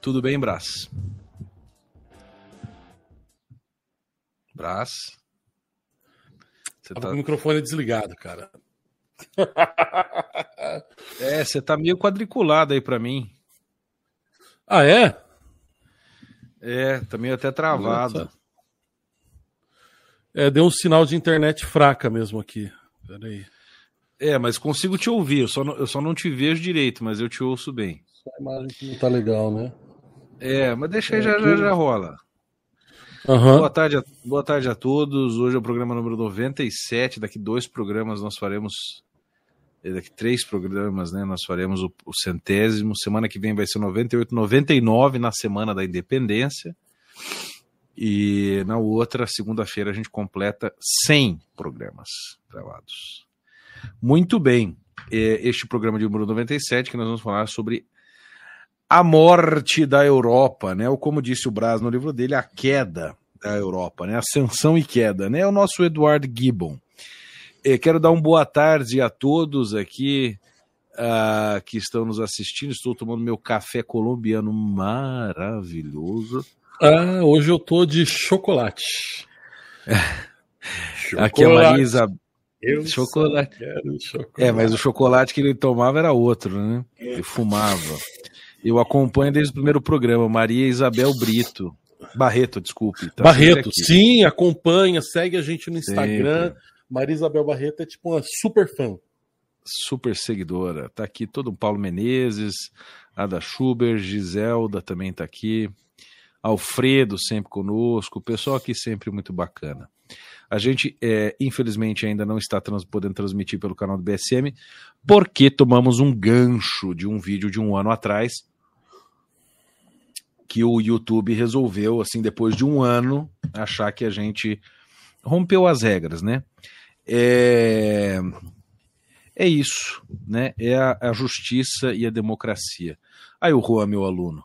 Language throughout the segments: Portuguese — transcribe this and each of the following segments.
Tudo bem, Brás? Brás? Você tá com o microfone desligado, cara. é, você tá meio quadriculado aí para mim. Ah, é? É, tá meio até travado. É, deu um sinal de internet fraca mesmo aqui. Peraí. É, mas consigo te ouvir. Eu só, não, eu só não te vejo direito, mas eu te ouço bem. A imagem que não tá legal, né? É, mas deixa aí, é, já, já, já rola. Uhum. Boa, tarde a, boa tarde a todos. Hoje é o programa número 97. Daqui dois programas nós faremos. É, daqui três programas, né? Nós faremos o, o centésimo. Semana que vem vai ser 98, 99 na Semana da Independência. E na outra, segunda-feira, a gente completa 100 programas gravados. Muito bem. É, este programa de número 97, que nós vamos falar sobre a morte da Europa, né? Ou como disse o Braz no livro dele, a queda da Europa, né? Ascensão e queda, né? É o nosso Edward Gibbon. Eu quero dar uma boa tarde a todos aqui uh, que estão nos assistindo. Estou tomando meu café colombiano maravilhoso. Ah, hoje eu tô de chocolate. chocolate. Aqui é a Marisa. Eu chocolate. chocolate. É, mas o chocolate que ele tomava era outro, né? Ele fumava. Eu acompanho desde o primeiro programa, Maria Isabel Brito. Barreto, desculpe. Tá Barreto, sim, acompanha, segue a gente no Instagram. Sempre. Maria Isabel Barreto é tipo uma super fã. Super seguidora. Tá aqui todo o Paulo Menezes, Ada Schuber, Giselda também tá aqui. Alfredo sempre conosco, o pessoal aqui sempre muito bacana. A gente, é, infelizmente, ainda não está trans podendo transmitir pelo canal do BSM, porque tomamos um gancho de um vídeo de um ano atrás, que o YouTube resolveu, assim, depois de um ano, achar que a gente rompeu as regras, né? É, é isso, né? É a, a justiça e a democracia. Aí o Juan, meu aluno.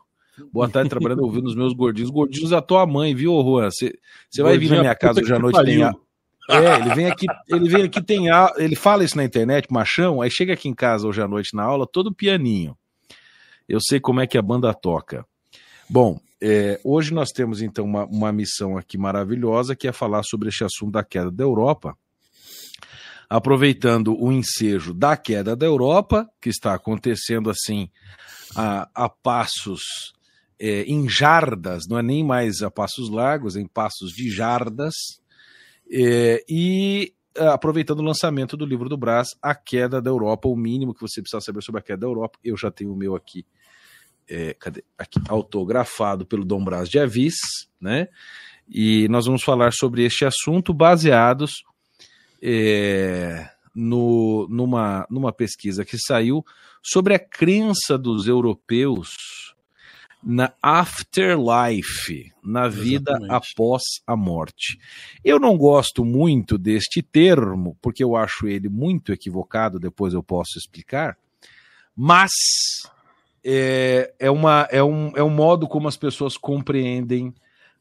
Boa tarde, trabalhando ouvindo os meus gordinhos. Gordinhos da tua mãe, viu, Juan? Você vai vir na minha casa hoje à noite, tem a... É, ele vem aqui, ele vem aqui, tem a... ele fala isso na internet, machão, aí chega aqui em casa hoje à noite na aula, todo pianinho. Eu sei como é que a banda toca. Bom, é, hoje nós temos então uma, uma missão aqui maravilhosa que é falar sobre este assunto da queda da Europa, aproveitando o ensejo da queda da Europa, que está acontecendo assim a, a passos é, em jardas, não é nem mais a passos largos, em passos de jardas, é, e aproveitando o lançamento do livro do Brás, A Queda da Europa, o mínimo que você precisa saber sobre a queda da Europa, eu já tenho o meu aqui é, cadê? Aqui, autografado pelo Dom Brás de Avis, né? E nós vamos falar sobre este assunto baseados é, no, numa, numa pesquisa que saiu sobre a crença dos europeus na afterlife, na vida Exatamente. após a morte. Eu não gosto muito deste termo, porque eu acho ele muito equivocado, depois eu posso explicar, mas é, é, uma, é, um, é um modo como as pessoas compreendem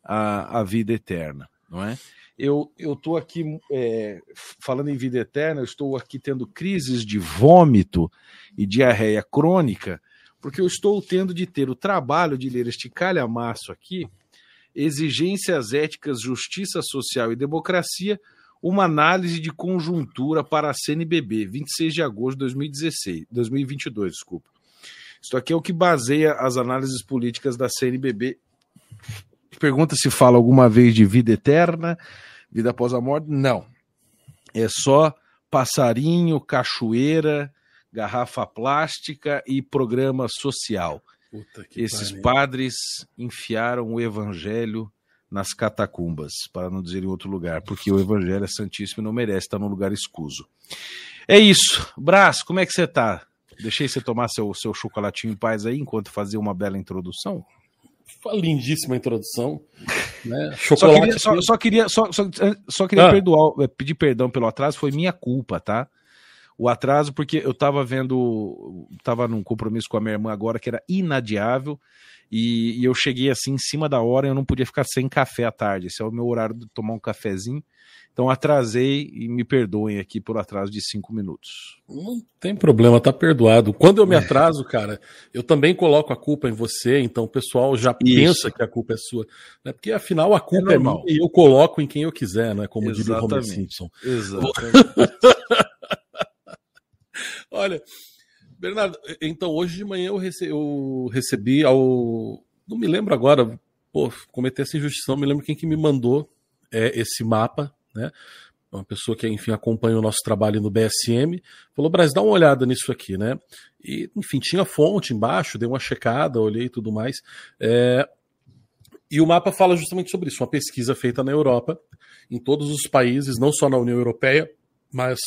a, a vida eterna, não é? Eu estou aqui é, falando em vida eterna, eu estou aqui tendo crises de vômito e diarreia crônica, porque eu estou tendo de ter o trabalho de ler este calhamaço aqui, Exigências Éticas, Justiça Social e Democracia, uma análise de conjuntura para a CNBB, 26 de agosto de 2016, 2022, desculpa. Isso aqui é o que baseia as análises políticas da CNBB. Pergunta se fala alguma vez de vida eterna, vida após a morte. Não. É só passarinho, cachoeira, garrafa plástica e programa social. Esses pariu. padres enfiaram o evangelho nas catacumbas, para não dizer em outro lugar, porque o evangelho é santíssimo e não merece estar num lugar escuso. É isso. Brás, como é que você está? Deixei você tomar seu, seu chocolatinho em paz aí enquanto fazia uma bela introdução. Lindíssima introdução. Né? Chocolate. Só queria, só, só queria, só, só, só queria ah. perdoar, é, pedir perdão pelo atraso, foi minha culpa, tá? O atraso, porque eu tava vendo, tava num compromisso com a minha irmã agora que era inadiável, e, e eu cheguei assim em cima da hora e eu não podia ficar sem café à tarde. Esse é o meu horário de tomar um cafezinho. Então atrasei e me perdoem aqui por atraso de cinco minutos. Não tem problema, tá perdoado. Quando eu me atraso, cara, eu também coloco a culpa em você, então o pessoal já Isso. pensa que a culpa é sua. Né? Porque afinal a culpa é, é minha e eu coloco em quem eu quiser, né? Como Exatamente. diria o Homer Simpson. Exatamente. Olha, Bernardo, então hoje de manhã eu recebi, eu recebi ao. Não me lembro agora, pô, cometer essa injustiça, não me lembro quem que me mandou é, esse mapa né? Uma pessoa que, enfim, acompanha o nosso trabalho no BSM, falou, Brasil, dá uma olhada nisso aqui, né? E, enfim, tinha fonte embaixo, dei uma checada, olhei e tudo mais. É... E o mapa fala justamente sobre isso, uma pesquisa feita na Europa, em todos os países, não só na União Europeia, mas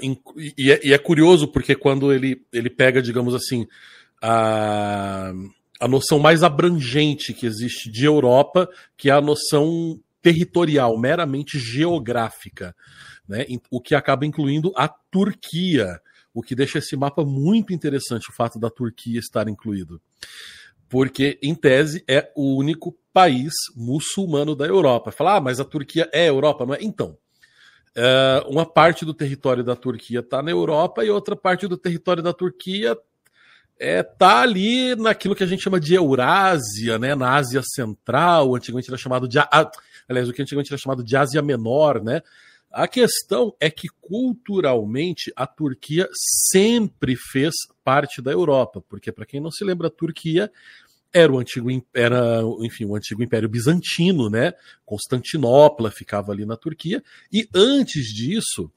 Em, e, é, e, é, curioso porque quando ele, ele pega, digamos assim, a, a noção mais abrangente que existe de Europa, que é a noção territorial, meramente geográfica, né? o que acaba incluindo a Turquia, o que deixa esse mapa muito interessante, o fato da Turquia estar incluído. Porque, em tese, é o único país muçulmano da Europa. Falar, ah, mas a Turquia é Europa, não é? Então, é, uma parte do território da Turquia está na Europa e outra parte do território da Turquia é, tá ali naquilo que a gente chama de Eurásia, né, na Ásia Central, antigamente era chamado de aliás, o que antigamente era chamado de Ásia Menor, né? A questão é que culturalmente a Turquia sempre fez parte da Europa, porque para quem não se lembra, a Turquia era o antigo era, enfim, o antigo Império Bizantino, né? Constantinopla ficava ali na Turquia, e antes disso,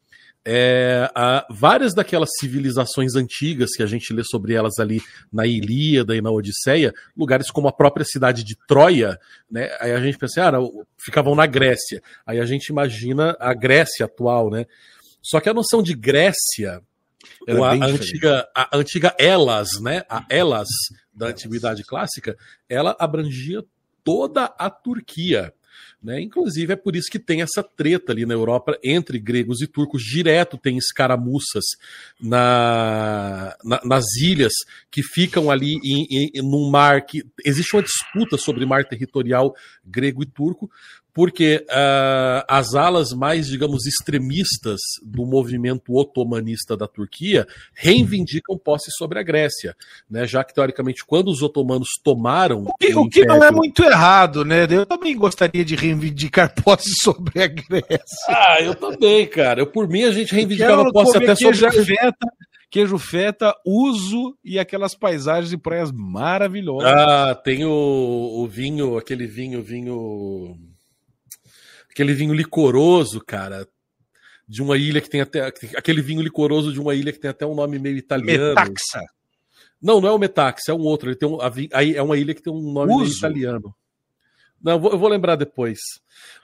é, várias daquelas civilizações antigas que a gente lê sobre elas ali na Ilíada e na Odisseia, lugares como a própria cidade de Troia, né? Aí a gente pensa, ah, ficavam na Grécia. Aí a gente imagina a Grécia atual, né? Só que a noção de Grécia, a, a antiga, a antiga Elas, né? A Elas da antiguidade clássica, ela abrangia toda a Turquia. Né? Inclusive, é por isso que tem essa treta ali na Europa entre gregos e turcos. Direto tem escaramuças na, na, nas ilhas que ficam ali em, em, num mar que. Existe uma disputa sobre mar territorial grego e turco, porque uh, as alas mais, digamos, extremistas do movimento otomanista da Turquia reivindicam posse sobre a Grécia, né? Já que teoricamente quando os otomanos tomaram o que, o que não é muito errado, né? Eu também gostaria de reivindicar posse sobre a Grécia. Ah, eu também, cara. Eu por mim a gente reivindicava posse até sobre a feta, queijo feta, uso e aquelas paisagens e praias maravilhosas. Ah, tem o, o vinho, aquele vinho, vinho aquele vinho licoroso, cara, de uma ilha que tem até. Aquele vinho licoroso de uma ilha que tem até um nome meio italiano. Metaxa. Não, não é o Metaxa, é um outro. Ele tem um, é uma ilha que tem um nome meio italiano. Não, eu vou, lembrar depois.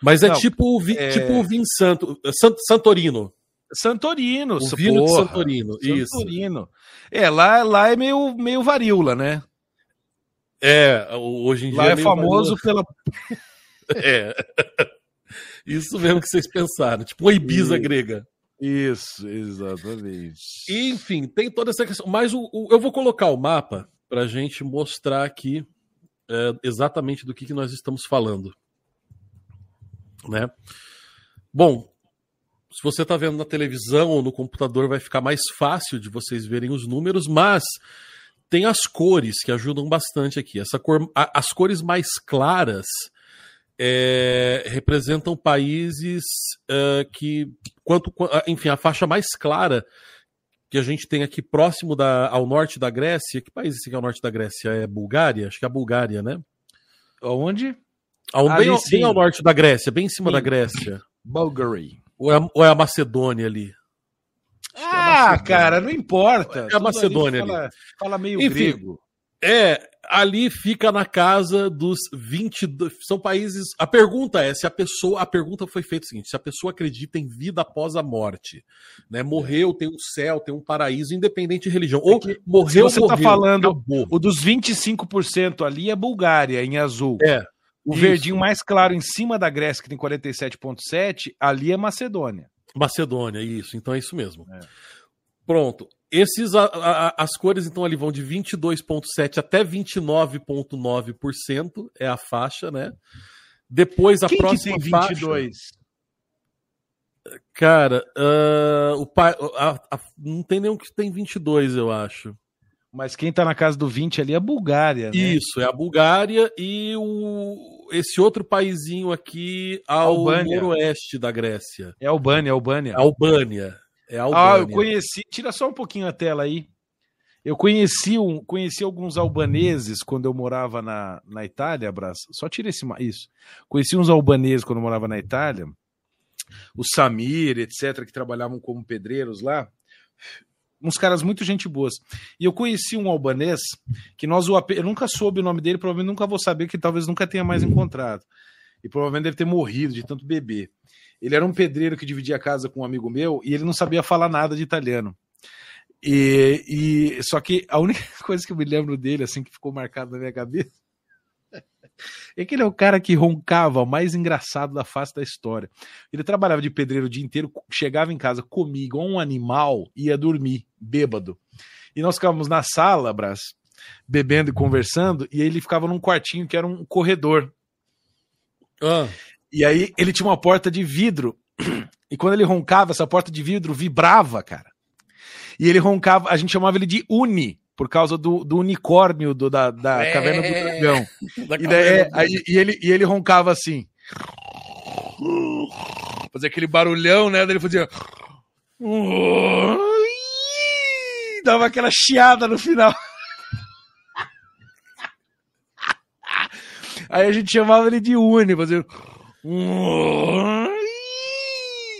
Mas é não, tipo o é... tipo o vinho santo, Santorino. Santorino, o vinho de Santorino, Santorino. Isso. É, lá, lá é meio, meio varíola, né? É, hoje em dia. Lá é, é famoso varíola. pela. é. Isso mesmo que vocês pensaram, tipo uma Ibiza Isso. grega. Isso, exatamente. Enfim, tem toda essa questão. Mas o, o eu vou colocar o mapa para a gente mostrar aqui é, exatamente do que, que nós estamos falando. Né? Bom, se você está vendo na televisão ou no computador, vai ficar mais fácil de vocês verem os números, mas tem as cores que ajudam bastante aqui. Essa cor, a, as cores mais claras é, representam países uh, que, quanto, enfim, a faixa mais clara que a gente tem aqui próximo da, ao norte da Grécia. Que país esse que é o norte da Grécia? É Bulgária? Acho que é a Bulgária, né? Onde? Ao, bem, ao, bem, ao norte da Grécia, bem em cima sim. da Grécia. Bulgária. Ou, é, ou é a Macedônia ali? Ah, é cara, não importa. É a Macedônia ali. Fala, fala meio Enfim, grego. É, ali fica na casa dos 22. São países. A pergunta é se a pessoa. A pergunta foi feita o seguinte: se a pessoa acredita em vida após a morte. Né? Morreu, tem um céu, tem um paraíso, independente de religião. Ou é morreu. Se você está falando, acabou. o dos 25% ali é Bulgária, em azul. É. O isso. verdinho mais claro em cima da Grécia, que tem 47,7, ali é Macedônia. Macedônia, isso. Então é isso mesmo. É. Pronto. Esses, a, a, as cores, então, ali vão de 22,7% até 29,9%, é a faixa, né? Depois a Quem próxima que tem 22? Faixa, Cara, uh, o pai, a, a, não tem nenhum que tem 22, eu acho. Mas quem tá na casa do 20 ali é a Bulgária, né? Isso, é a Bulgária e o, esse outro paísinho aqui ao Albânia. noroeste da Grécia. É Albânia, Albânia. Albânia. É Albânia. Ah, eu conheci. Tira só um pouquinho a tela aí. Eu conheci, um, conheci alguns albaneses quando eu morava na, na Itália, abraço. Só tira esse isso. Conheci uns albaneses quando eu morava na Itália. O Samir, etc, que trabalhavam como pedreiros lá uns caras muito gente boas. E eu conheci um albanês que nós o eu nunca soube o nome dele, provavelmente nunca vou saber, que talvez nunca tenha mais encontrado. E provavelmente deve ter morrido de tanto beber. Ele era um pedreiro que dividia a casa com um amigo meu e ele não sabia falar nada de italiano. E, e só que a única coisa que eu me lembro dele, assim, que ficou marcado na minha cabeça, é que ele é o cara que roncava, o mais engraçado da face da história. Ele trabalhava de pedreiro o dia inteiro, chegava em casa, comia igual um animal, ia dormir, bêbado. E nós ficávamos na sala, Brás, bebendo e conversando, e ele ficava num quartinho que era um corredor. Ah. E aí ele tinha uma porta de vidro, e quando ele roncava, essa porta de vidro vibrava, cara. E ele roncava, a gente chamava ele de Uni, por causa do, do unicórnio do, da, da é, caverna do dragão. E, daí, é, aí, e, ele, e ele roncava assim. Fazia aquele barulhão, né? Daí ele fazia. Dava aquela chiada no final. Aí a gente chamava ele de Uni, fazendo.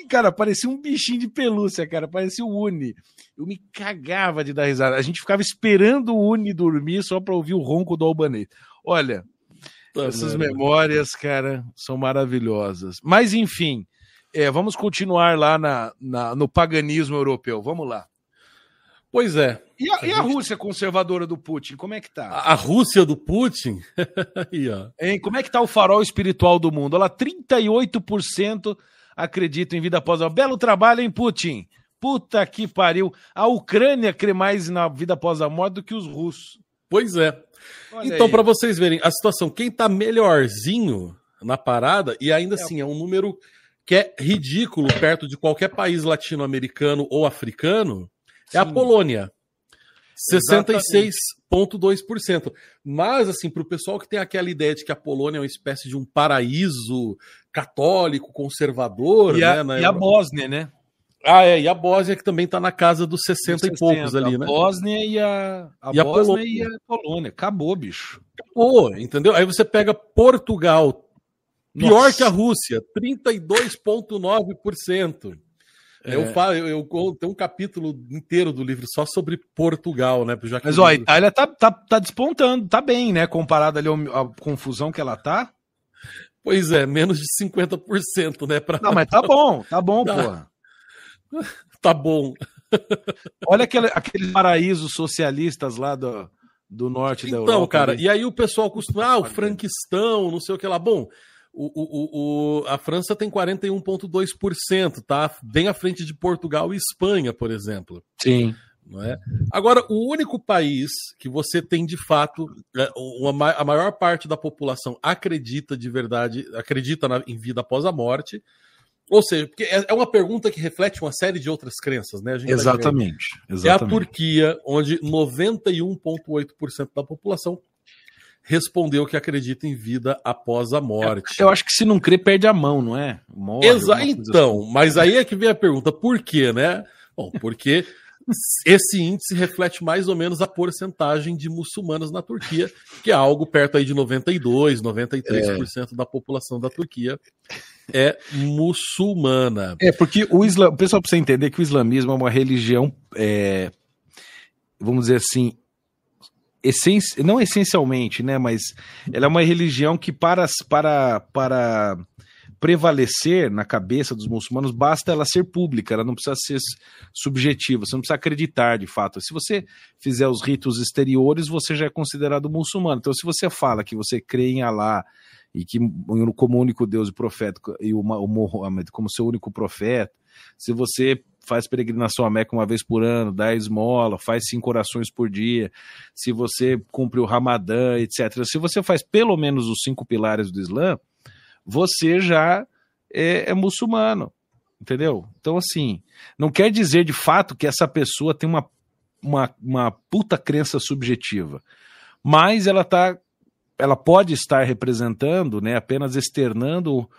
Cara, parecia um bichinho de pelúcia, cara. Parecia o Uni eu me cagava de dar risada. A gente ficava esperando o Uni dormir só para ouvir o ronco do albanês. Olha, tá essas memórias, cara, são maravilhosas. Mas, enfim, é, vamos continuar lá na, na, no paganismo europeu. Vamos lá. Pois é. E a, a, e a Rússia conservadora do Putin, como é que tá? A, a Rússia do Putin? hein, como é que tá o farol espiritual do mundo? Olha, 38% acreditam em vida após a Belo trabalho, hein, Putin? Puta que pariu. A Ucrânia crê mais na vida após a morte do que os russos. Pois é. Olha então, para vocês verem a situação, quem tá melhorzinho na parada, e ainda é. assim é um número que é ridículo perto de qualquer país latino-americano ou africano, Sim. é a Polônia. 66,2%. Mas, assim, para o pessoal que tem aquela ideia de que a Polônia é uma espécie de um paraíso católico, conservador. E a, né, e a Bósnia, né? Ah, é, e a Bósnia que também está na casa dos 60, 60 e poucos ali, né? A Bósnia e a, a, e Bósnia a Polônia. e a Polônia. Acabou, bicho. Acabou, entendeu? Aí você pega Portugal, pior Nossa. que a Rússia, 32,9%. É. Eu falo, eu, eu, tenho um capítulo inteiro do livro só sobre Portugal, né? Já Mas ó, a Itália tá, tá, tá despontando, tá bem, né? Comparado ali à confusão que ela tá. Pois é, menos de 50%, né? Pra... Não, mas tá bom, tá bom, tá. porra. tá bom. Olha aquele, aqueles paraísos socialistas lá do, do norte então, da Europa. Então, cara, ali. e aí o pessoal costuma, ah, o franquistão, não sei o que lá. Bom, o, o, o, a França tem 41,2%, tá? Bem à frente de Portugal e Espanha, por exemplo. Sim. Não é? Agora, o único país que você tem de fato, é, uma, a maior parte da população acredita de verdade, acredita na, em vida após a morte, ou seja, porque é, é uma pergunta que reflete uma série de outras crenças, né? exatamente, exatamente. É a Turquia, onde 91,8% da população respondeu que acredita em vida após a morte. Eu acho que se não crê, perde a mão, não é? Morre, Exa então, assim. mas aí é que vem a pergunta, por quê, né? Bom, porque esse índice reflete mais ou menos a porcentagem de muçulmanos na Turquia, que é algo perto aí de 92, 93% é. da população da Turquia é muçulmana. É, porque o Islã, o pessoal precisa entender que o islamismo é uma religião, é, vamos dizer assim, essenci, não essencialmente, né, mas ela é uma religião que para, para, para prevalecer na cabeça dos muçulmanos, basta ela ser pública, ela não precisa ser subjetiva, você não precisa acreditar de fato. Se você fizer os ritos exteriores, você já é considerado muçulmano. Então, se você fala que você crê em Alá e que como único Deus e profeta e o, o Muhammad como seu único profeta, se você faz peregrinação a Meca uma vez por ano, dá esmola, faz cinco orações por dia, se você cumpre o Ramadã, etc. Se você faz pelo menos os cinco pilares do Islã, você já é, é muçulmano. Entendeu? Então, assim, não quer dizer de fato que essa pessoa tem uma, uma, uma puta crença subjetiva. Mas ela tá. Ela pode estar representando, né, apenas externando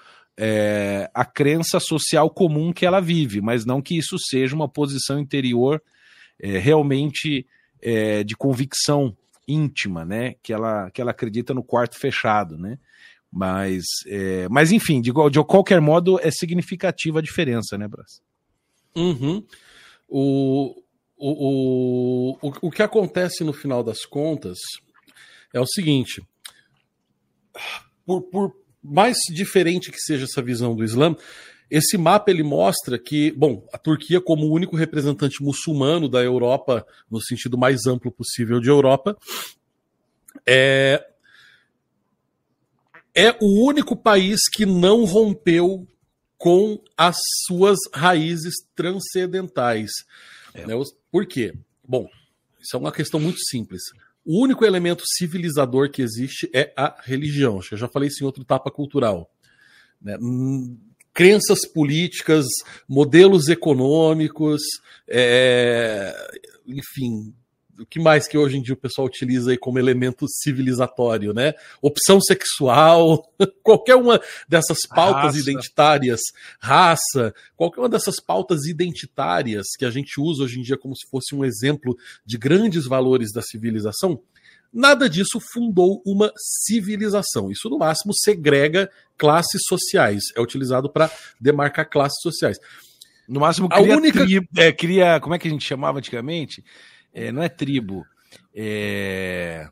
é, a crença social comum que ela vive, mas não que isso seja uma posição interior é, realmente é, de convicção íntima, né? Que ela, que ela acredita no quarto fechado, né? Mas, é, mas enfim, de, de qualquer modo, é significativa a diferença, né, Brás? Uhum. O, o, o, o que acontece no final das contas é o seguinte: por, por mais diferente que seja essa visão do Islã, esse mapa ele mostra que, bom, a Turquia como o único representante muçulmano da Europa, no sentido mais amplo possível de Europa, é, é o único país que não rompeu com as suas raízes transcendentais. É. Né? Por quê? Bom, isso é uma questão muito simples. O único elemento civilizador que existe é a religião. Eu já falei isso em outro tapa cultural. Né? Hum, crenças políticas, modelos econômicos, é... enfim, o que mais que hoje em dia o pessoal utiliza aí como elemento civilizatório, né? Opção sexual, qualquer uma dessas pautas raça. identitárias, raça, qualquer uma dessas pautas identitárias que a gente usa hoje em dia como se fosse um exemplo de grandes valores da civilização, nada disso fundou uma civilização. Isso no máximo segrega classes sociais, é utilizado para demarcar classes sociais. No máximo cria, a única... cria, é, cria, como é que a gente chamava antigamente? É, não é tribo. É...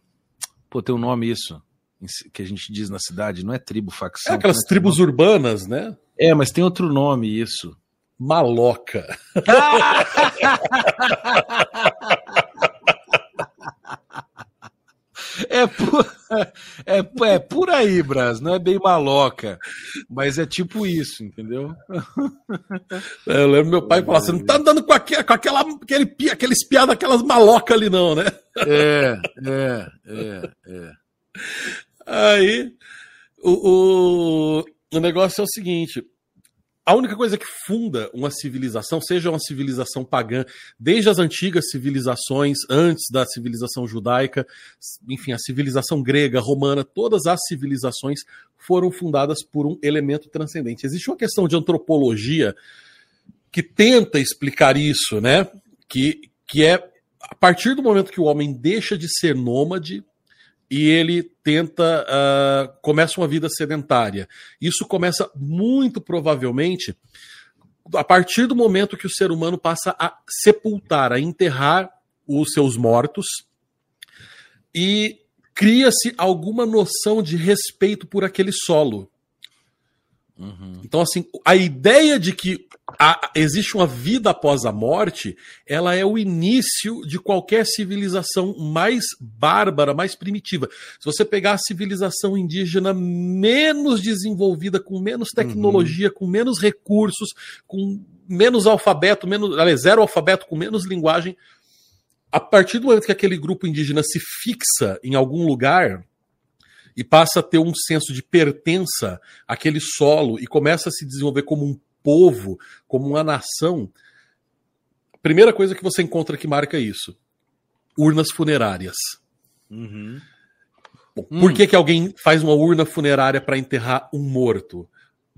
Pô, tem um nome isso. Que a gente diz na cidade, não é tribo, facção. É aquelas é tribos nome. urbanas, né? É, mas tem outro nome isso. Maloca. É por, é, é por aí, Bras. Não é bem maloca. Mas é tipo isso, entendeu? É, eu lembro meu pai falar: você não tá andando com, aquele, com aquela, aquele, aquele espiado, aquelas malocas ali, não, né? É, é, é, é. Aí, o, o, o negócio é o seguinte: a única coisa que funda uma civilização, seja uma civilização pagã, desde as antigas civilizações, antes da civilização judaica, enfim, a civilização grega, romana, todas as civilizações foram fundadas por um elemento transcendente. Existe uma questão de antropologia que tenta explicar isso, né? Que, que é a partir do momento que o homem deixa de ser nômade e ele tenta uh, começa uma vida sedentária. Isso começa muito provavelmente a partir do momento que o ser humano passa a sepultar, a enterrar os seus mortos e cria-se alguma noção de respeito por aquele solo. Uhum. Então, assim, a ideia de que a, existe uma vida após a morte, ela é o início de qualquer civilização mais bárbara, mais primitiva. Se você pegar a civilização indígena menos desenvolvida, com menos tecnologia, uhum. com menos recursos, com menos alfabeto, menos, aliás, zero alfabeto, com menos linguagem, a partir do momento que aquele grupo indígena se fixa em algum lugar, e passa a ter um senso de pertença àquele solo e começa a se desenvolver como um povo, como uma nação, primeira coisa que você encontra que marca isso: urnas funerárias. Uhum. Bom, hum. Por que, que alguém faz uma urna funerária para enterrar um morto?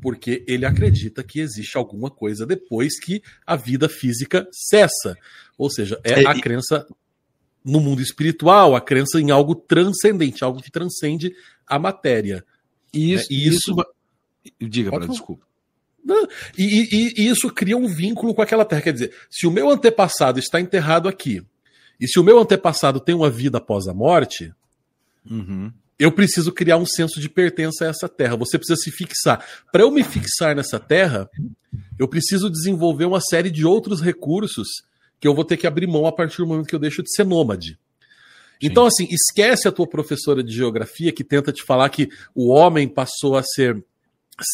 Porque ele acredita que existe alguma coisa depois que a vida física cessa. Ou seja, é, é a crença no mundo espiritual, a crença em algo transcendente, algo que transcende a matéria. E isso. É, e isso... Diga, para desculpa. E, e, e, isso cria um vínculo com aquela terra. Quer dizer, se o meu antepassado está enterrado aqui, e se o meu antepassado tem uma vida após a morte, uhum. eu preciso criar um senso de pertença a essa terra. Você precisa se fixar. Para eu me fixar nessa terra, eu preciso desenvolver uma série de outros recursos que eu vou ter que abrir mão a partir do momento que eu deixo de ser nômade. Sim. Então, assim, esquece a tua professora de geografia que tenta te falar que o homem passou a ser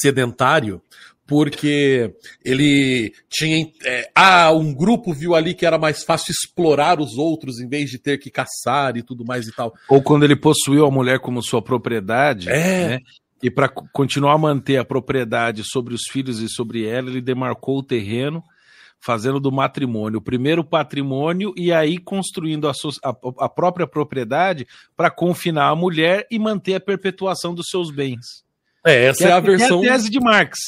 sedentário porque ele tinha. É, ah, um grupo viu ali que era mais fácil explorar os outros em vez de ter que caçar e tudo mais e tal. Ou quando ele possuiu a mulher como sua propriedade, é. Né? E para continuar a manter a propriedade sobre os filhos e sobre ela, ele demarcou o terreno, fazendo do matrimônio o primeiro patrimônio e aí construindo a, a, a própria propriedade para confinar a mulher e manter a perpetuação dos seus bens. É, essa é, é, a versão. É a tese de Marx.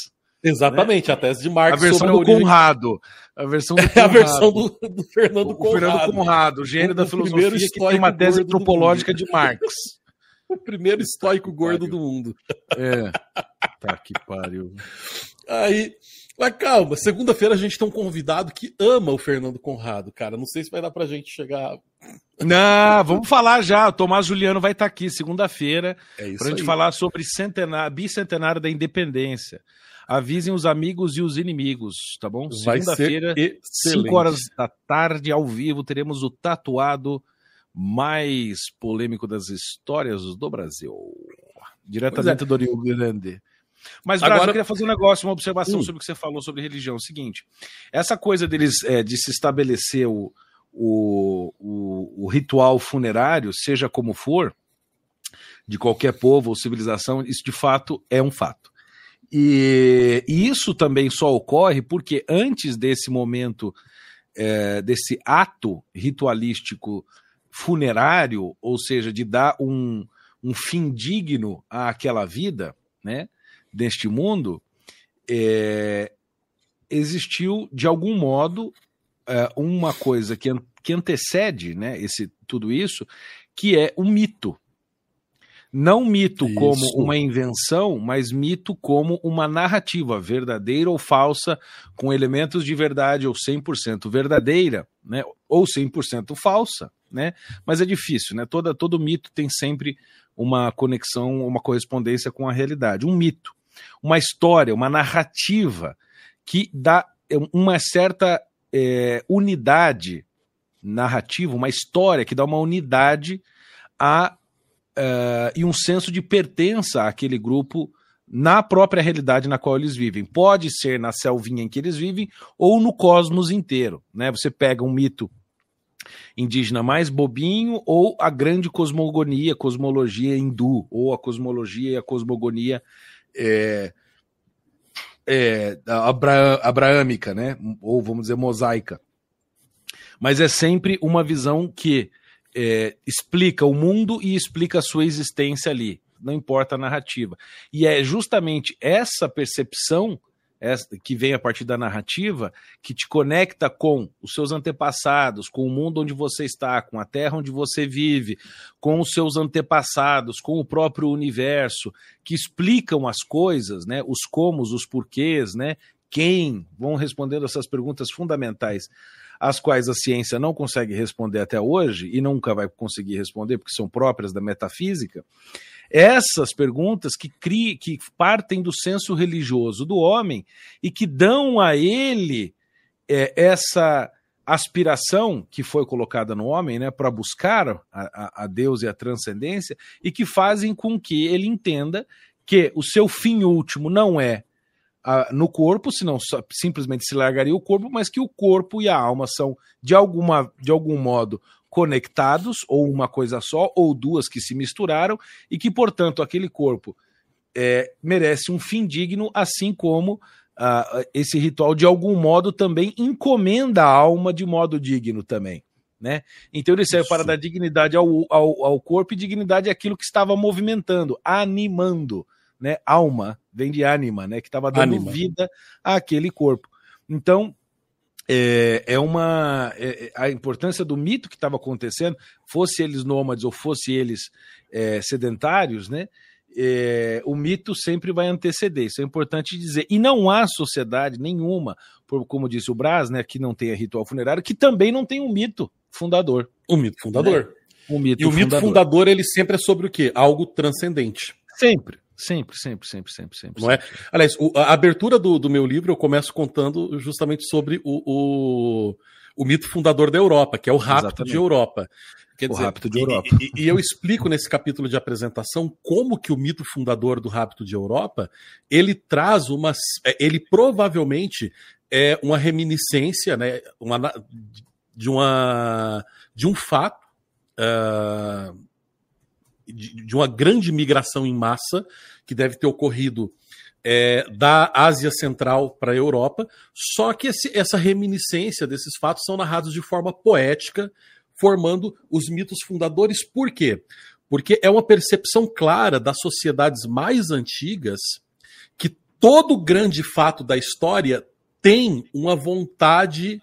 Exatamente, né? a tese de Marx. A versão do origem... Conrado. A versão do, Conrado. a versão do, do Fernando o, Conrado. O Fernando Conrado, gênio o, da filosofia que tem uma tese antropológica de Marx. O primeiro estoico gordo do mundo. É. Tá que pariu. Aí, mas calma, segunda-feira a gente tem um convidado que ama o Fernando Conrado, cara. Não sei se vai dar pra gente chegar. Não, vamos falar já. O Tomás Juliano vai estar tá aqui segunda-feira é pra gente falar sobre centenário, bicentenário da independência. Avisem os amigos e os inimigos, tá bom? Segunda-feira, 5 horas da tarde, ao vivo, teremos o tatuado mais polêmico das histórias do Brasil. Diretamente é. do Rio Grande. Mas, Brasil, Agora... eu queria fazer um negócio, uma observação hum. sobre o que você falou sobre religião. É o seguinte: essa coisa deles é, de se estabelecer o, o, o, o, ritual funerário, seja como for, de qualquer povo ou civilização, isso de fato é um fato. E, e isso também só ocorre porque antes desse momento, é, desse ato ritualístico funerário, ou seja, de dar um, um fim digno àquela vida, né? Deste mundo, é, existiu de algum modo é, uma coisa que, que antecede né, esse, tudo isso, que é o mito. Não mito isso. como uma invenção, mas mito como uma narrativa verdadeira ou falsa, com elementos de verdade ou 100% verdadeira, né, ou 100% falsa, né? Mas é difícil, né? Toda, todo mito tem sempre uma conexão, uma correspondência com a realidade. Um mito uma história, uma narrativa que dá é, uma certa é, unidade narrativa, uma história que dá uma unidade a, uh, e um senso de pertença àquele grupo na própria realidade na qual eles vivem. Pode ser na selvinha em que eles vivem ou no cosmos inteiro. Né? Você pega um mito indígena mais bobinho ou a grande cosmogonia, cosmologia hindu, ou a cosmologia e a cosmogonia é, é, abra, abraâmica, né? ou vamos dizer mosaica. Mas é sempre uma visão que é, explica o mundo e explica a sua existência ali, não importa a narrativa. E é justamente essa percepção que vem a partir da narrativa, que te conecta com os seus antepassados, com o mundo onde você está, com a terra onde você vive, com os seus antepassados, com o próprio universo, que explicam as coisas, né, os comos, os porquês, né, quem, vão respondendo essas perguntas fundamentais, as quais a ciência não consegue responder até hoje e nunca vai conseguir responder porque são próprias da metafísica. Essas perguntas que, cri, que partem do senso religioso do homem e que dão a ele é, essa aspiração que foi colocada no homem né, para buscar a, a, Deus e a transcendência e que fazem com que ele entenda que o seu fim último não é no corpo, senão simplesmente se largaria o corpo, mas que o corpo e a alma são de alguma de algum modo conectados, ou uma coisa só, ou duas que se misturaram, e que, portanto, aquele corpo é, merece um fim digno, assim como uh, esse ritual, de algum modo, também encomenda a alma de modo digno também. Né? Então ele serve Isso. para dar dignidade ao, ao, ao corpo e dignidade àquilo que estava movimentando, animando, né? Alma vem de ânima, né? Que estava dando Anima. vida àquele corpo. Então é, é uma é, é, a importância do mito que estava acontecendo, fosse eles nômades ou fosse eles é, sedentários, né? É, o mito sempre vai anteceder, isso é importante dizer. E não há sociedade nenhuma, por, como disse o Brás, né, que não tenha ritual funerário, que também não tem um mito fundador. O mito fundador. Né? O mito e o fundador. mito fundador, ele sempre é sobre o quê? Algo transcendente. Sempre. Sempre, sempre, sempre, sempre, sempre. Não é? Aliás, o, a abertura do, do meu livro eu começo contando justamente sobre o, o, o mito fundador da Europa, que é o rapto Exatamente. de Europa. Quer o dizer, rapto de Europa. E, e, e, eu explico nesse capítulo de apresentação como que o mito fundador do rapto de Europa ele traz uma. É, ele provavelmente é uma reminiscência né, uma, de, uma, de um fato. Uh, de, de uma grande migração em massa que deve ter ocorrido é, da Ásia Central para a Europa, só que esse, essa reminiscência desses fatos são narrados de forma poética, formando os mitos fundadores. Por quê? Porque é uma percepção clara das sociedades mais antigas que todo grande fato da história tem uma vontade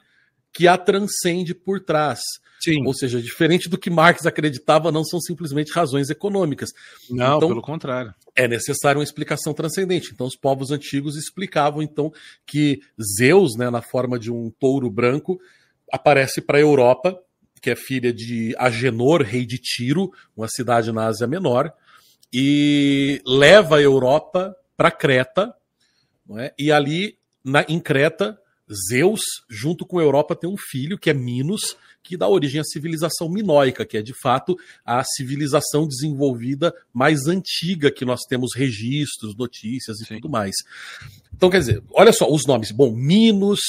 que a transcende por trás. Sim. Ou seja, diferente do que Marx acreditava, não são simplesmente razões econômicas. Não, então, pelo contrário. É necessário uma explicação transcendente. Então, os povos antigos explicavam então que Zeus, né, na forma de um touro branco, aparece para a Europa, que é filha de Agenor, rei de Tiro, uma cidade na Ásia Menor, e leva a Europa para Creta, é? e ali na, em Creta Zeus, junto com a Europa, tem um filho que é Minos, que dá origem à civilização minoica, que é de fato a civilização desenvolvida mais antiga que nós temos registros, notícias e Sim. tudo mais. Então, quer dizer, olha só os nomes. Bom, Minos,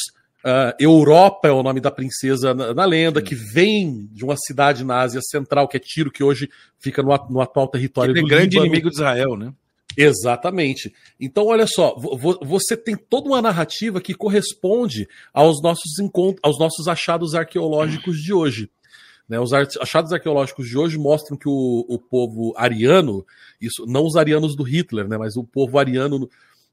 uh, Europa é o nome da princesa na, na lenda, Sim. que vem de uma cidade na Ásia Central, que é Tiro, que hoje fica no, no atual território é do grande Líbano. inimigo de Israel, né? Exatamente. Então, olha só, você tem toda uma narrativa que corresponde aos nossos encontros, aos nossos achados arqueológicos de hoje. Né, os achados arqueológicos de hoje mostram que o, o, povo ariano, isso não os arianos do Hitler, né, mas o povo ariano,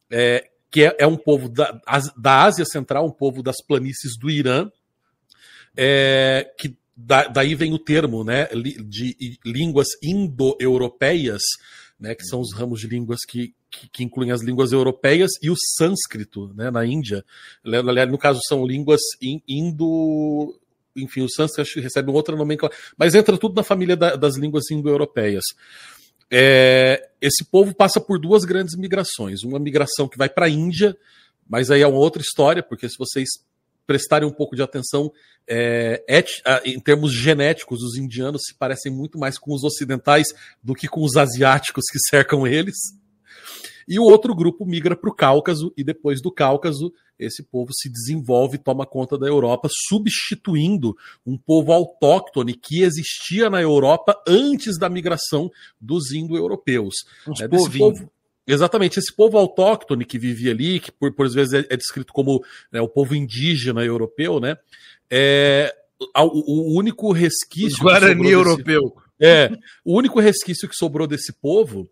é, que é, é, um povo da, da Ásia Central, um povo das planícies do Irã, é, que da, daí vem o termo né, de línguas indo-europeias, né, que são os ramos de línguas que, que, que, incluem as línguas europeias e o sânscrito, né, na Índia. Aliás, no caso, são línguas indo. Enfim, o sânscrito recebe outra nomenclatura, mas entra tudo na família da, das línguas indo-europeias. É, esse povo passa por duas grandes migrações. Uma migração que vai para a Índia, mas aí é uma outra história, porque se vocês prestarem um pouco de atenção, é, et, em termos genéticos, os indianos se parecem muito mais com os ocidentais do que com os asiáticos que cercam eles. E o outro grupo migra para o Cáucaso, e depois do Cáucaso, esse povo se desenvolve e toma conta da Europa, substituindo um povo autóctone que existia na Europa antes da migração dos indo-europeus. É, povo, Exatamente, esse povo autóctone que vivia ali, que por, por vezes é, é descrito como né, o povo indígena europeu, né? É, o, o único resquício. O Guarani europeu. Desse, é, o único resquício que sobrou desse povo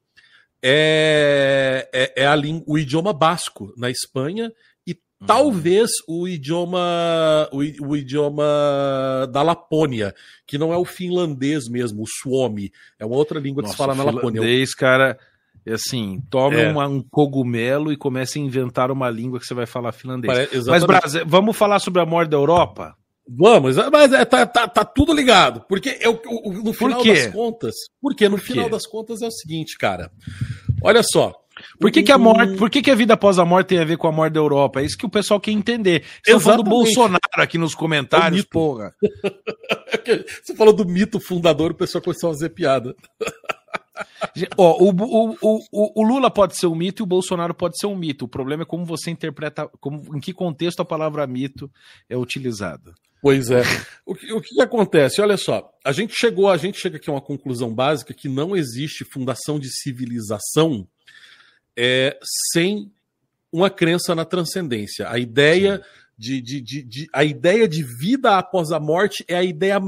é, é, é a, o idioma basco na Espanha e uhum. talvez o idioma o, o, idioma da Lapônia, que não é o finlandês mesmo, o Suomi, é uma outra língua que Nossa, se fala na Lapônia. Finlandês, cara, é assim, tome é. uma, um cogumelo e comece a inventar uma língua que você vai falar finlandês. Mas, Brasil, vamos falar sobre a morte da Europa? Vamos, mas é, tá, tá, tá, tudo ligado. Porque eu, eu no final Por das contas. Porque no Por final das contas é o seguinte, cara. Olha só. Por que, que a morte, por que, que a vida após a morte tem a ver com a morte da Europa? É isso que o pessoal quer entender. Você falando do Bolsonaro aqui nos comentários, é porra. Você falou do mito fundador, o pessoal começou a fazer piada. Ó, o, o, o, o, Lula pode ser um mito e o Bolsonaro pode ser um mito. O problema é como você interpreta, como, em que contexto a palavra mito é utilizada. Pois é. O que, o que acontece? Olha só, a gente chegou, a gente chega aqui a uma conclusão básica que não existe fundação de civilização é, sem uma crença na transcendência. A ideia de, de, de, de, a ideia de vida após a morte é a ideia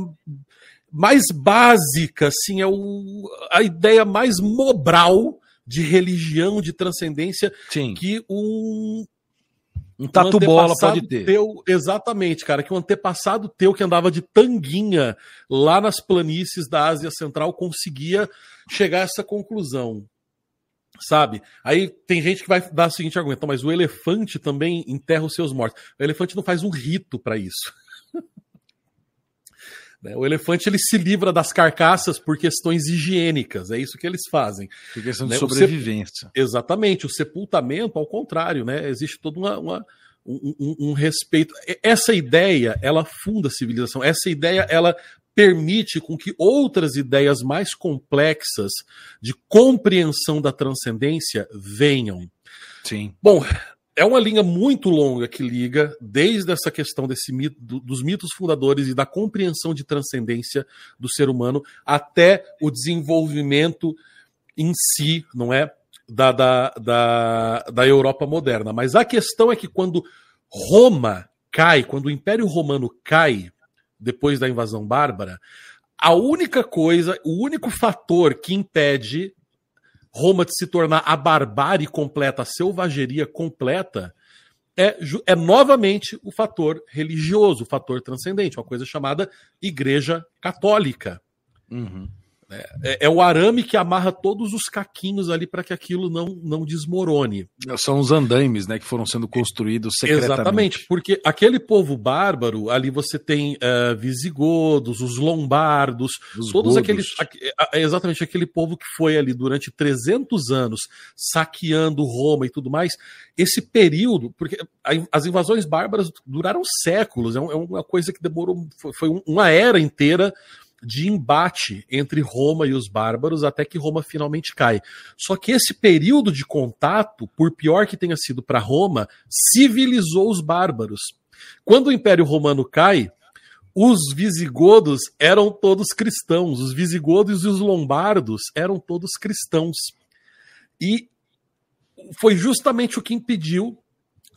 mais básica, assim, é o, a ideia mais mobral de religião, de transcendência Sim. que um, um tatu bola pode ter. Teu, exatamente, cara, que um antepassado teu que andava de tanguinha lá nas planícies da Ásia Central conseguia chegar a essa conclusão. Sabe? Aí tem gente que vai dar o seguinte argumento, mas o elefante também enterra os seus mortos. O elefante não faz um rito para isso. Né? O elefante ele se livra das carcaças por questões higiênicas, é isso que eles fazem. Por questão de né? sobrevivência. Exatamente, o sepultamento, ao contrário, né? existe todo uma, uma um, um, um, respeito. Essa ideia, ela funda a civilização, essa ideia, ela permite com que outras ideias mais complexas de compreensão da transcendência venham. Sim. Bom, é uma linha muito longa que liga desde essa questão desse mito, dos mitos fundadores e da compreensão de transcendência do ser humano até o desenvolvimento em si, não é? da, da, da, da Europa moderna. Mas a questão é que quando Roma cai, quando o Império Romano cai, depois da invasão bárbara, a única coisa, o único fator que impede Roma de se tornar a barbárie completa, a selvageria completa, é, é novamente o fator religioso, o fator transcendente, uma coisa chamada Igreja Católica. Uhum. É, é, o arame que amarra todos os caquinhos ali para que aquilo não, não desmorone. São os andaimes né, que foram sendo construídos secretamente. Exatamente, porque aquele povo bárbaro, ali você tem uh, visigodos, os lombardos, os todos godos. aqueles. Exatamente, aquele povo que foi ali durante 300 anos saqueando Roma e tudo mais. Esse período, porque as invasões bárbaras duraram séculos, é, é uma coisa que demorou, foi uma era inteira de embate entre Roma e os bárbaros até que Roma finalmente cai. Só que esse período de contato, por pior que tenha sido para Roma, civilizou os bárbaros. Quando o Império Romano cai, os visigodos eram todos cristãos, os visigodos e os lombardos eram todos cristãos. E foi justamente o que impediu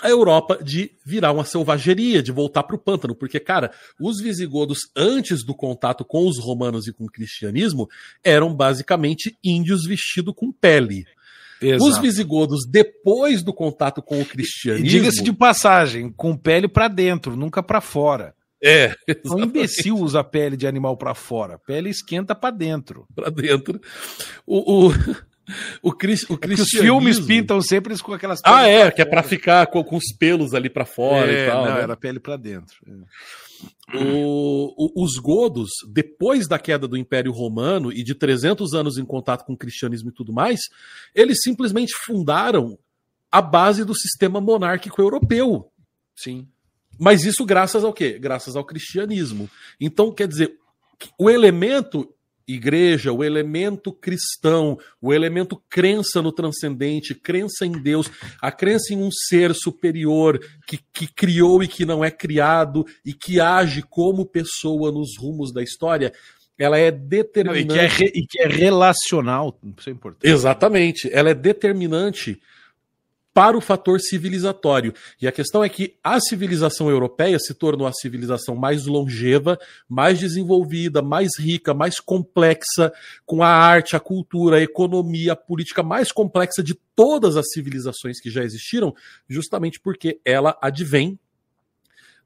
a Europa de virar uma selvageria, de voltar para o pântano, porque, cara, os visigodos, antes do contato com os romanos e com o cristianismo, eram basicamente índios vestidos com pele. Exato. Os visigodos, depois do contato com o cristianismo. Diga-se de passagem, com pele para dentro, nunca para fora. É. Um imbecil usa pele de animal para fora. Pele esquenta para dentro. Para dentro. O, o, o, Cris, o é Os filmes pintam sempre com aquelas Ah, é, que é para ficar com, com, os pelos ali para fora é, e tal. Não, né? era pele para dentro. É. O, o, os godos, depois da queda do Império Romano e de 300 anos em contato com o cristianismo e tudo mais, eles simplesmente fundaram a base do sistema monárquico europeu. Sim. Mas isso graças ao quê? Graças ao cristianismo. Então, quer dizer, o elemento igreja, o elemento cristão, o elemento crença no transcendente, crença em Deus, a crença em um ser superior que, que criou e que não é criado e que age como pessoa nos rumos da história, ela é determinante. E que é, re, e que é relacional, isso é importante. Exatamente, ela é determinante para o fator civilizatório. E a questão é que a civilização europeia se tornou a civilização mais longeva, mais desenvolvida, mais rica, mais complexa, com a arte, a cultura, a economia, a política mais complexa de todas as civilizações que já existiram, justamente porque ela advém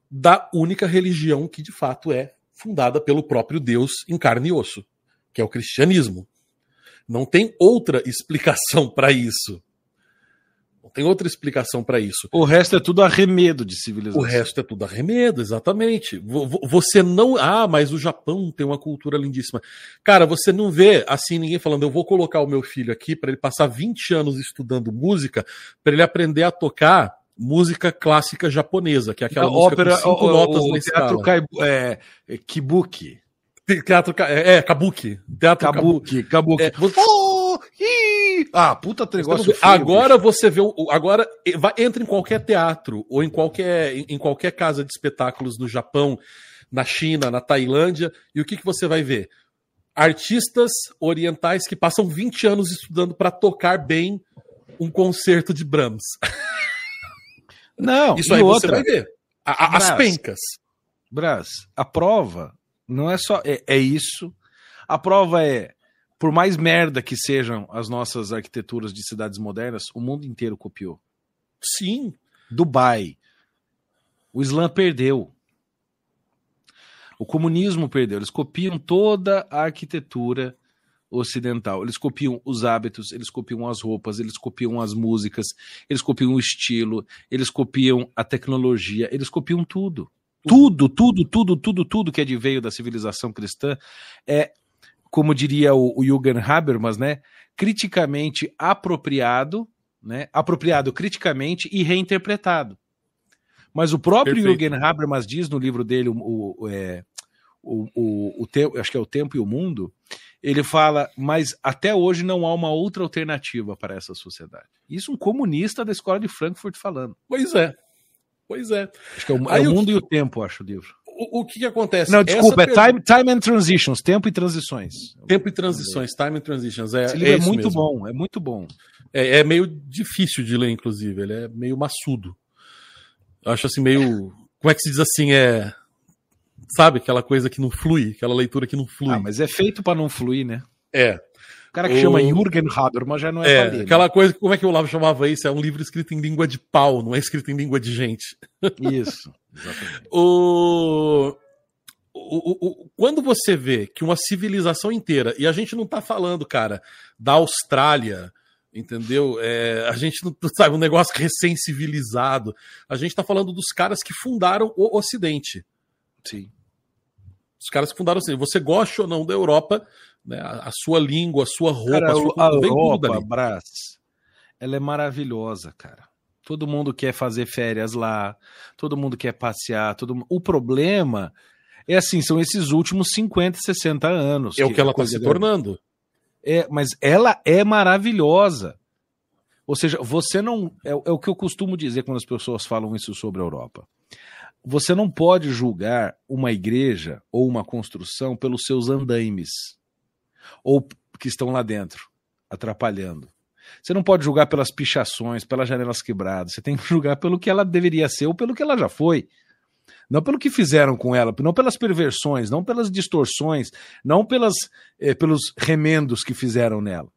da única religião que de fato é fundada pelo próprio Deus em carne e osso, que é o cristianismo. Não tem outra explicação para isso. Não tem outra explicação para isso. O resto é tudo arremedo de civilização. O resto é tudo arremedo, exatamente. Você não. Ah, mas o Japão tem uma cultura lindíssima. Cara, você não vê assim ninguém falando, eu vou colocar o meu filho aqui para ele passar 20 anos estudando música, para ele aprender a tocar música clássica japonesa, que é aquela música ópera, com cinco o, notas o, teatro Kai, é, Kibuki. Teatro, é, é, Kabuki. Teatro Kabuki. Kabuki. É, você... oh, ah, puta negócio. agora bicho. você vê. Agora vai, entra em qualquer teatro ou em qualquer, em qualquer casa de espetáculos no Japão, na China, na Tailândia, e o que, que você vai ver? Artistas orientais que passam 20 anos estudando para tocar bem um concerto de Brahms. Não, isso aí outra, você vai ver. A, a, Brás, as pencas. Brás, a prova não é só. É, é isso. A prova é por mais merda que sejam as nossas arquiteturas de cidades modernas, o mundo inteiro copiou. Sim. Dubai. O Islã perdeu. O comunismo perdeu. Eles copiam toda a arquitetura ocidental. Eles copiam os hábitos, eles copiam as roupas, eles copiam as músicas, eles copiam o estilo, eles copiam a tecnologia, eles copiam tudo. Tudo, tudo, tudo, tudo, tudo que é de veio da civilização cristã é como diria o, o Jürgen Habermas, né, criticamente apropriado, né, apropriado criticamente e reinterpretado. Mas o próprio Perfeito. Jürgen Habermas diz no livro dele, o, o, é, o, o, o te, acho que é O Tempo e o Mundo, ele fala, mas até hoje não há uma outra alternativa para essa sociedade. Isso um comunista da escola de Frankfurt falando. Pois é. Pois é. Acho que é o, é o Mundo e o Tempo, acho o livro o, o que, que acontece? Não, desculpa, Essa é time, time and Transitions, tempo e transições. Tempo e transições, time and transitions. É, Esse livro é, é muito mesmo. bom, é muito bom. É, é, meio difícil de ler, inclusive, ele é meio maçudo. Eu acho assim, meio. Como é que se diz assim? É. Sabe, aquela coisa que não flui, aquela leitura que não flui. Ah, mas é feito para não fluir, né? É. O cara que o... chama Jürgen Habermas já não é, é né? Aquela coisa, como é que o Olavo chamava isso? É um livro escrito em língua de pau, não é escrito em língua de gente. Isso, exatamente. o... O, o, o, quando você vê que uma civilização inteira, e a gente não tá falando, cara, da Austrália, entendeu? É, a gente não sabe um negócio recém-civilizado. A gente tá falando dos caras que fundaram o Ocidente. Sim. Os caras que fundaram o Ocidente. Você gosta ou não da Europa, né? A, a sua língua, a sua roupa, cara, a, sua, a Europa, Brás, ela é maravilhosa, cara. Todo mundo quer fazer férias lá, todo mundo quer passear, todo O problema é assim, são esses últimos 50, 60 anos. É o que ela está se tornando. É, mas ela é maravilhosa. Ou seja, você não. É, é, o que eu costumo dizer quando as pessoas falam isso sobre a Europa. Você não pode julgar uma igreja ou uma construção pelos seus andaimes ou que estão lá dentro, atrapalhando. Você não pode julgar pelas pichações, pelas janelas quebradas. Você tem que julgar pelo que ela deveria ser ou pelo que ela já foi. Não pelo que fizeram com ela, não pelas perversões, não pelas distorções, não pelas, eh, pelos remendos que fizeram nela.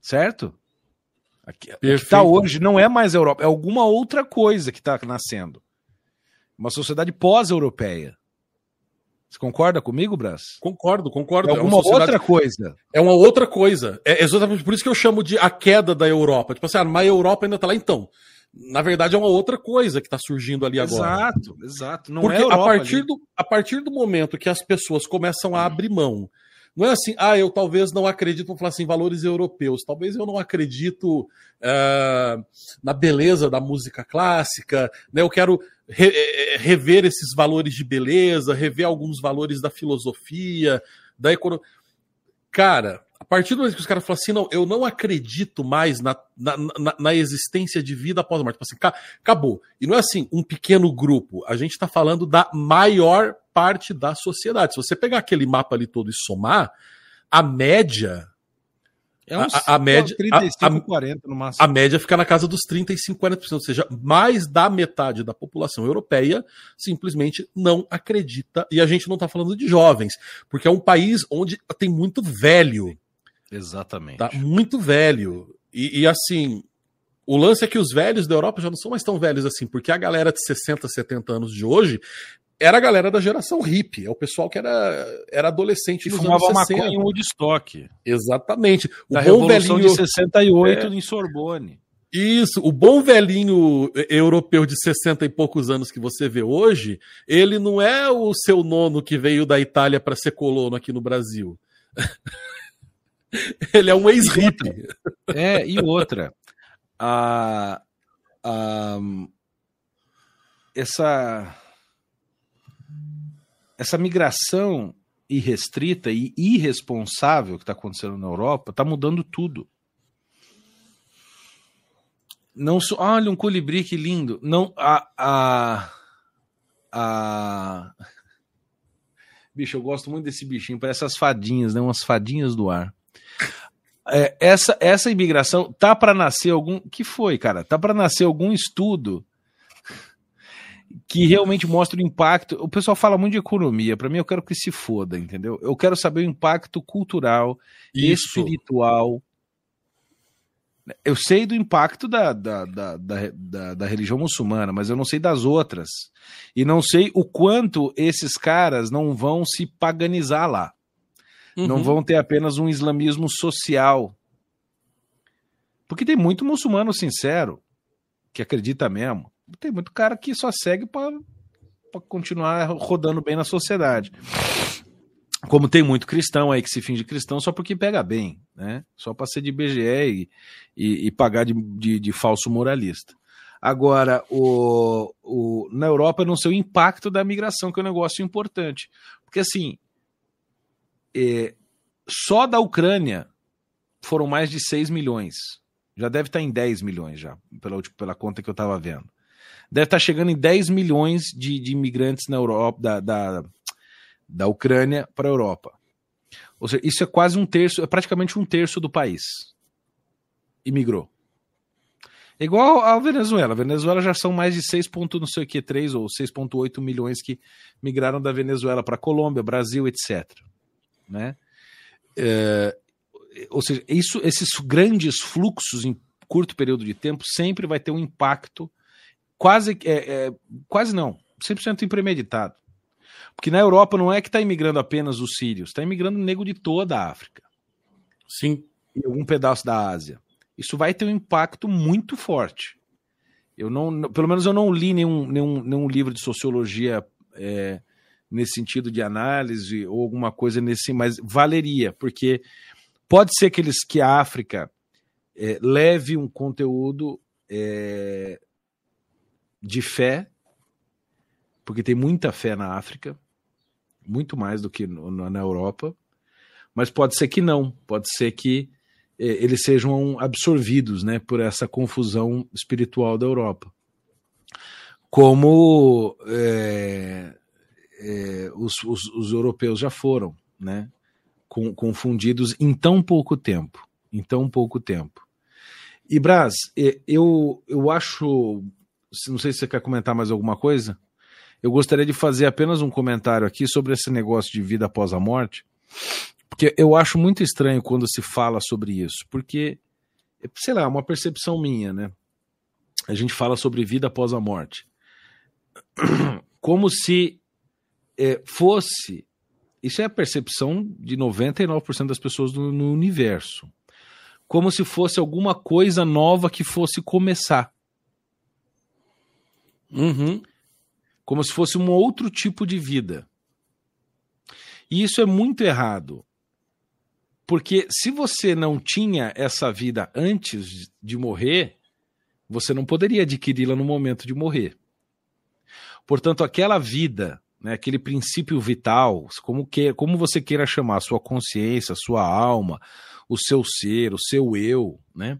Certo? Aqui, o que está hoje não é mais Europa, é alguma outra coisa que está nascendo. Uma sociedade pós-europeia. Você concorda comigo, Brás? Concordo, concordo. É alguma é sociedade... outra coisa. É uma outra coisa. É exatamente por isso que eu chamo de a queda da Europa. Tipo assim, ah, mas a Europa ainda está lá então. Na verdade, é uma outra coisa que está surgindo ali agora. Exato, exato. Não Porque é a, partir do, a partir do momento que as pessoas começam a abrir mão não é assim, ah, eu talvez não acredito, vamos falar assim, valores europeus. Talvez eu não acredito uh, na beleza da música clássica, né? Eu quero re eh, eh, rever esses valores de beleza, rever alguns valores da filosofia, da economia. Cara, a partir do momento que os caras falam assim, não, eu não acredito mais na, na, na, na existência de vida após a morte. Tipo assim, acabou. E não é assim, um pequeno grupo. A gente está falando da maior parte da sociedade. Se você pegar aquele mapa ali todo e somar, a média. É uns a, a média, 35, a, 40 no máximo. A média fica na casa dos 35, 40%, ou seja, mais da metade da população europeia simplesmente não acredita. E a gente não está falando de jovens, porque é um país onde tem muito velho. Exatamente. Tá? Muito velho. E, e, assim, o lance é que os velhos da Europa já não são mais tão velhos assim, porque a galera de 60, 70 anos de hoje era a galera da geração hippie, é o pessoal que era, era adolescente nos fumava anos 60. maconha em Woodstock. Exatamente. O da bom Revolução velhinho de 68 é... em Sorbonne. Isso, o bom velhinho europeu de 60 e poucos anos que você vê hoje, ele não é o seu nono que veio da Itália para ser colono aqui no Brasil. ele é um ex-hippie. É, e outra. A, a, essa essa migração irrestrita e irresponsável que está acontecendo na Europa está mudando tudo. Não so, olha um colibri que lindo. Não a, a a bicho, eu gosto muito desse bichinho, parece as fadinhas, né? Umas fadinhas do ar. É, essa essa imigração tá para nascer algum que foi, cara? Tá para nascer algum estudo que realmente mostra o impacto. O pessoal fala muito de economia, para mim eu quero que se foda, entendeu? Eu quero saber o impacto cultural, Isso. espiritual. Eu sei do impacto da, da, da, da, da religião muçulmana, mas eu não sei das outras. E não sei o quanto esses caras não vão se paganizar lá. Uhum. Não vão ter apenas um islamismo social. Porque tem muito muçulmano sincero que acredita mesmo tem muito cara que só segue para continuar rodando bem na sociedade. Como tem muito cristão aí que se finge cristão só porque pega bem, né? Só para ser de BGE e, e, e pagar de, de, de, falso moralista. Agora, o, o, na Europa não sei o impacto da migração, que é um negócio importante. Porque assim, é, só da Ucrânia foram mais de 6 milhões. Já deve estar em 10 milhões já, pela, pela conta que eu estava vendo. deve estar chegando em 10 milhões de, de imigrantes na Europa, da, da, da Ucrânia para a Europa. Ou seja, isso é quase um terço, é praticamente um terço do país. Imigrou. Igual a Venezuela. A Venezuela já são mais de 6, não sei o que, 3 ou 6,8 milhões que migraram da Venezuela para Colômbia, Brasil, etc. Né? É, ou seja, isso, esses grandes fluxos em curto período de tempo sempre vai ter um impacto quase, é, é, quase não, 100% impremeditado. Porque na Europa não é que está imigrando apenas os sírios, está imigrando nego de toda a África. Sim. E algum pedaço da Ásia. Isso vai ter um impacto muito forte. Eu não, pelo menos eu não li nenhum, nenhum, nenhum livro de sociologia é, nesse sentido de análise ou alguma coisa nesse, mas valeria, porque pode ser que eles que a África é, leve um conteúdo é, de fé, porque tem muita fé na África, muito mais do que no, na Europa, mas pode ser que não, pode ser que é, eles sejam absorvidos né, por essa confusão espiritual da Europa. Como é, é, os, os, os, europeus já foram, né, com, confundidos em tão pouco tempo. Em tão pouco tempo. E Braz, é, eu, eu acho. Não sei se você quer comentar mais alguma coisa. Eu gostaria de fazer apenas um comentário aqui sobre esse negócio de vida após a morte, porque eu acho muito estranho quando se fala sobre isso, porque, sei lá, uma percepção minha, né? A gente fala sobre vida após a morte. Como se é, fosse. Isso é a percepção de 99% das pessoas no, no universo. Como se fosse alguma coisa nova que fosse começar. Uhum. Como se fosse um outro tipo de vida. E isso é muito errado. Porque se você não tinha essa vida antes de morrer, você não poderia adquiri-la no momento de morrer. Portanto, aquela vida né, aquele princípio vital, como, que, como você queira chamar, sua consciência, sua alma, o seu ser, o seu eu, né?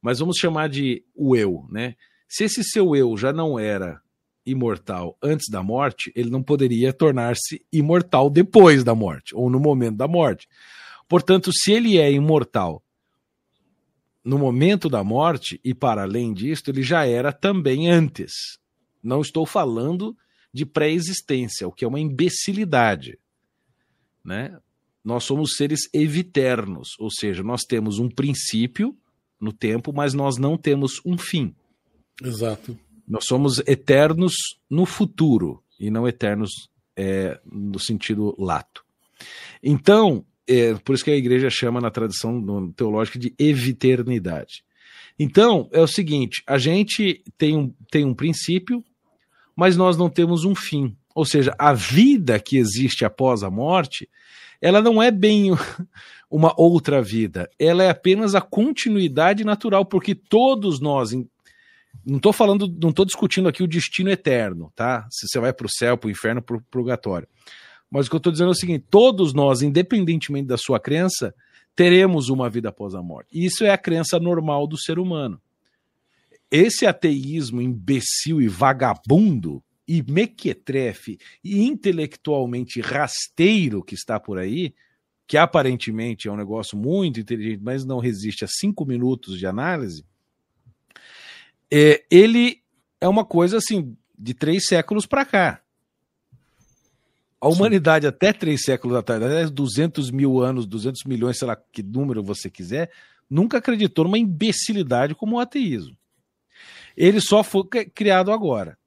Mas vamos chamar de o eu, né? Se esse seu eu já não era imortal antes da morte, ele não poderia tornar-se imortal depois da morte, ou no momento da morte. Portanto, se ele é imortal no momento da morte, e para além disto, ele já era também antes. Não estou falando de pré-existência, o que é uma imbecilidade. Né? Nós somos seres eviternos, ou seja, nós temos um princípio no tempo, mas nós não temos um fim. Exato. Nós somos eternos no futuro e não eternos é, no sentido lato. Então, é, por isso que a igreja chama na tradição teológica de eviternidade. Então, é o seguinte: a gente tem um, tem um princípio, mas nós não temos um fim. Ou seja, a vida que existe após a morte, ela não é bem uma outra vida, ela é apenas a continuidade natural, porque todos nós, não estou falando, não estou discutindo aqui o destino eterno, tá? Se você vai para o céu, para o inferno, para o purgatório. Mas o que eu estou dizendo é o seguinte: todos nós, independentemente da sua crença, teremos uma vida após a morte. Isso é a crença normal do ser humano esse ateísmo imbecil e vagabundo e mequetrefe e intelectualmente rasteiro que está por aí, que aparentemente é um negócio muito inteligente, mas não resiste a cinco minutos de análise, é, ele é uma coisa assim de três séculos para cá. A humanidade Sim. até três séculos atrás, até 200 mil anos, 200 milhões, sei lá que número você quiser, nunca acreditou numa imbecilidade como o ateísmo. Ele só foi criado agora.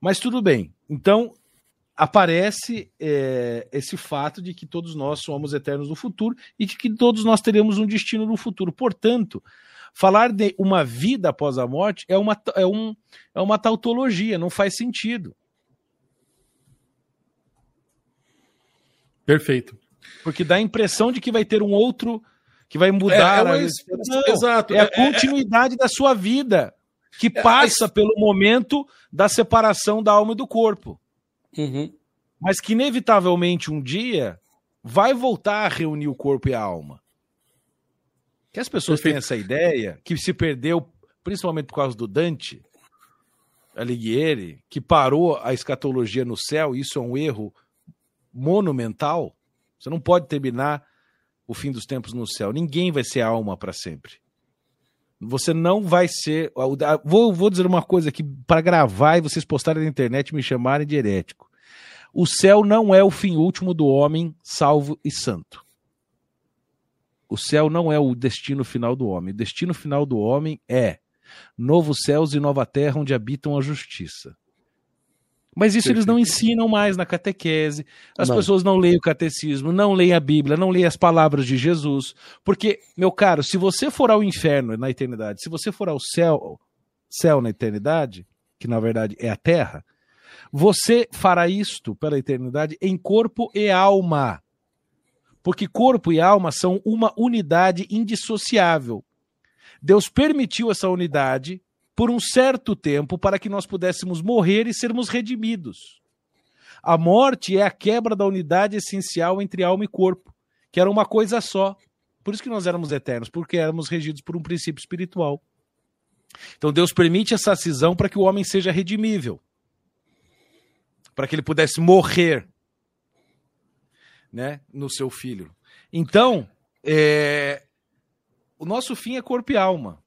Mas tudo bem. Então, aparece é, esse fato de que todos nós somos eternos no futuro e de que todos nós teremos um destino no futuro. Portanto, falar de uma vida após a morte é uma, é um, é uma tautologia, não faz sentido. Perfeito. Porque dá a impressão de que vai ter um outro que vai mudar. É, é uma... não, Exato. É a é, é, continuidade da sua vida que é, passa pelo momento da separação da alma e do corpo. Uhum. Mas que, inevitavelmente, um dia vai voltar a reunir o corpo e a alma. Que as pessoas Perfeito. têm essa ideia, que se perdeu, principalmente por causa do Dante, Alighieri, que parou a escatologia no céu, isso é um erro monumental. Você não pode terminar o fim dos tempos no céu. Ninguém vai ser alma para sempre. Você não vai ser. Vou, vou dizer uma coisa aqui para gravar e vocês postarem na internet e me chamarem de herético. O céu não é o fim último do homem salvo e santo. O céu não é o destino final do homem. O destino final do homem é novos céus e nova terra onde habitam a justiça. Mas isso eles não ensinam mais na catequese. As não. pessoas não leem o catecismo, não leem a Bíblia, não leem as palavras de Jesus. Porque, meu caro, se você for ao inferno na eternidade, se você for ao céu, céu na eternidade, que na verdade é a terra, você fará isto pela eternidade em corpo e alma. Porque corpo e alma são uma unidade indissociável. Deus permitiu essa unidade por um certo tempo para que nós pudéssemos morrer e sermos redimidos. A morte é a quebra da unidade essencial entre alma e corpo, que era uma coisa só. Por isso que nós éramos eternos, porque éramos regidos por um princípio espiritual. Então Deus permite essa cisão para que o homem seja redimível, para que ele pudesse morrer, né, no seu filho. Então, é, o nosso fim é corpo e alma.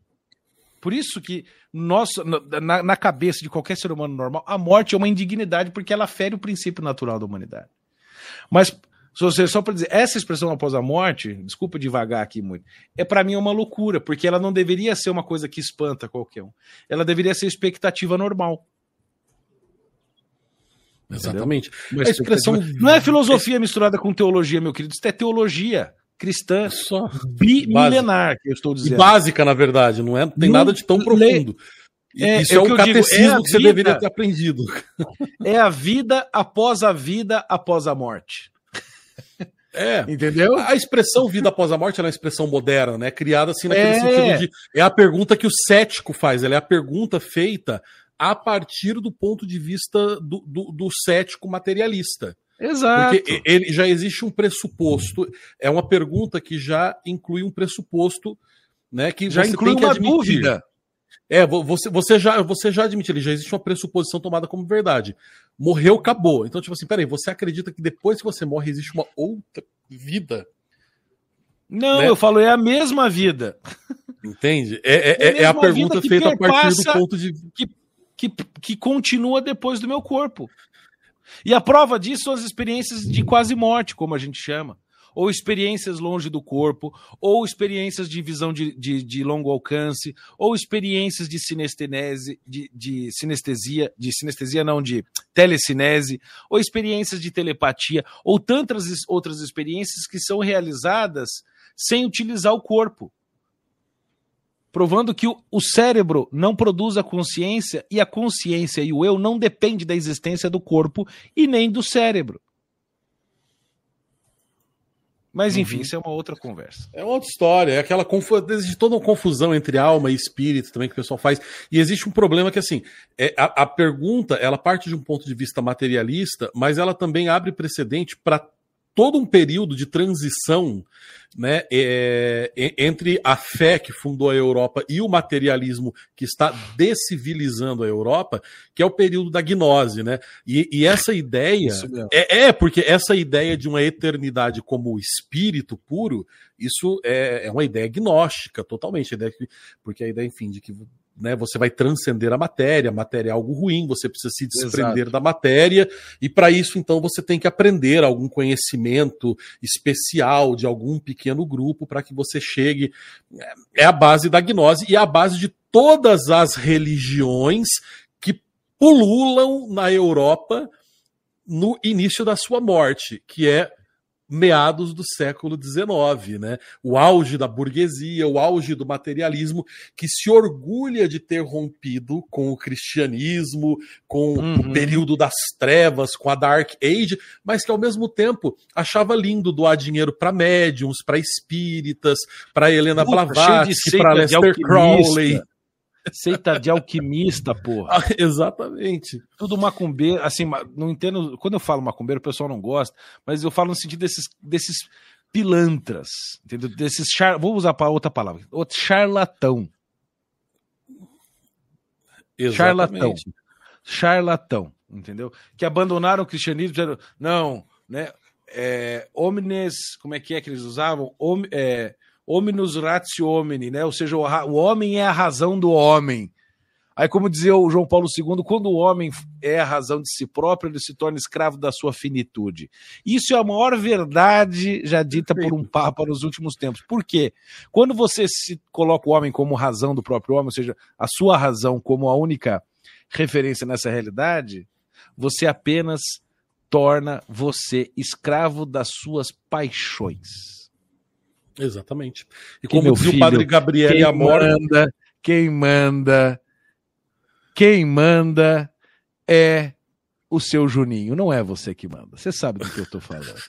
Por isso que nosso, na, na, cabeça de qualquer ser humano normal, a morte é uma indignidade porque ela fere o princípio natural da humanidade. Mas só para dizer, essa expressão após a morte, desculpa devagar aqui muito, é para mim uma loucura, porque ela não deveria ser uma coisa que espanta qualquer um. Ela deveria ser expectativa normal. Exatamente. A expressão não é filosofia misturada com teologia, meu querido, isso é teologia cristã Só bimilenar, que eu estou dizendo. E básica, na verdade, não é, tem não, nada de tão profundo. É, Isso é, é um catecismo digo, é que você vida, deveria ter aprendido. É a vida após a vida após a morte. É. Entendeu? A expressão vida após a morte é uma expressão moderna, né? Criada assim naquele é. sentido de. É a pergunta que o cético faz, ela é a pergunta feita a partir do ponto de vista do, do, do cético materialista. Exato. Porque ele, já existe um pressuposto. É uma pergunta que já inclui um pressuposto, né? Que já inclui uma admitir. dúvida. É, você, você, já, você já admite, ele já existe uma pressuposição tomada como verdade. Morreu, acabou. Então, tipo assim, peraí, você acredita que depois que você morre existe uma outra vida? Não, né? eu falo, é a mesma vida. Entende? É, é, é, é a, a pergunta feita a partir do ponto de. Que, que, que continua depois do meu corpo. E a prova disso são as experiências de quase morte, como a gente chama. Ou experiências longe do corpo, ou experiências de visão de, de, de longo alcance, ou experiências de sinestenese, de, de sinestesia, de sinestesia não, de telecinese, ou experiências de telepatia, ou tantas outras experiências que são realizadas sem utilizar o corpo provando que o, o cérebro não produz a consciência e a consciência e o eu não depende da existência do corpo e nem do cérebro. Mas enfim, uhum. isso é uma outra conversa. É outra história, é aquela existe toda uma confusão entre alma e espírito também que o pessoal faz. E existe um problema que assim, é, a, a pergunta, ela parte de um ponto de vista materialista, mas ela também abre precedente para todo um período de transição né, é, entre a fé que fundou a Europa e o materialismo que está decivilizando a Europa, que é o período da gnose, né? E, e essa ideia é, é, porque essa ideia de uma eternidade como espírito puro, isso é, é uma ideia gnóstica totalmente, ideia que, porque a ideia, enfim, de que né, você vai transcender a matéria, a matéria é algo ruim, você precisa se desprender Exato. da matéria, e para isso, então, você tem que aprender algum conhecimento especial de algum pequeno grupo para que você chegue. É a base da gnose e é a base de todas as religiões que pululam na Europa no início da sua morte, que é meados do século XIX, né? O auge da burguesia, o auge do materialismo, que se orgulha de ter rompido com o cristianismo, com uhum. o período das trevas, com a Dark Age, mas que ao mesmo tempo achava lindo doar dinheiro para médiums, para espíritas, para Helena Blavatsky, para Lester Crowley. Seita de alquimista, porra. Ah, exatamente. Tudo macumbeiro, assim, não entendo. Quando eu falo macumbeiro, o pessoal não gosta, mas eu falo no sentido desses, desses pilantras, entendeu? Desses char... Vou usar para outra palavra. Outro charlatão. Exatamente. Charlatão. charlatão, entendeu? Que abandonaram o cristianismo, dizendo, não, né? É, homines, como é que é que eles usavam? Hom, é, hominus ratio homini, né? Ou seja, o, o homem é a razão do homem. Aí, como dizia o João Paulo II, quando o homem é a razão de si próprio, ele se torna escravo da sua finitude. Isso é a maior verdade já dita por um Papa nos últimos tempos. Por quê? Quando você se coloca o homem como razão do próprio homem, ou seja, a sua razão como a única referência nessa realidade, você apenas torna você escravo das suas paixões. Exatamente. E como filho, o padre Gabriel Amor. Manda, quem manda quem manda é o seu Juninho, não é você que manda. Você sabe do que eu estou falando.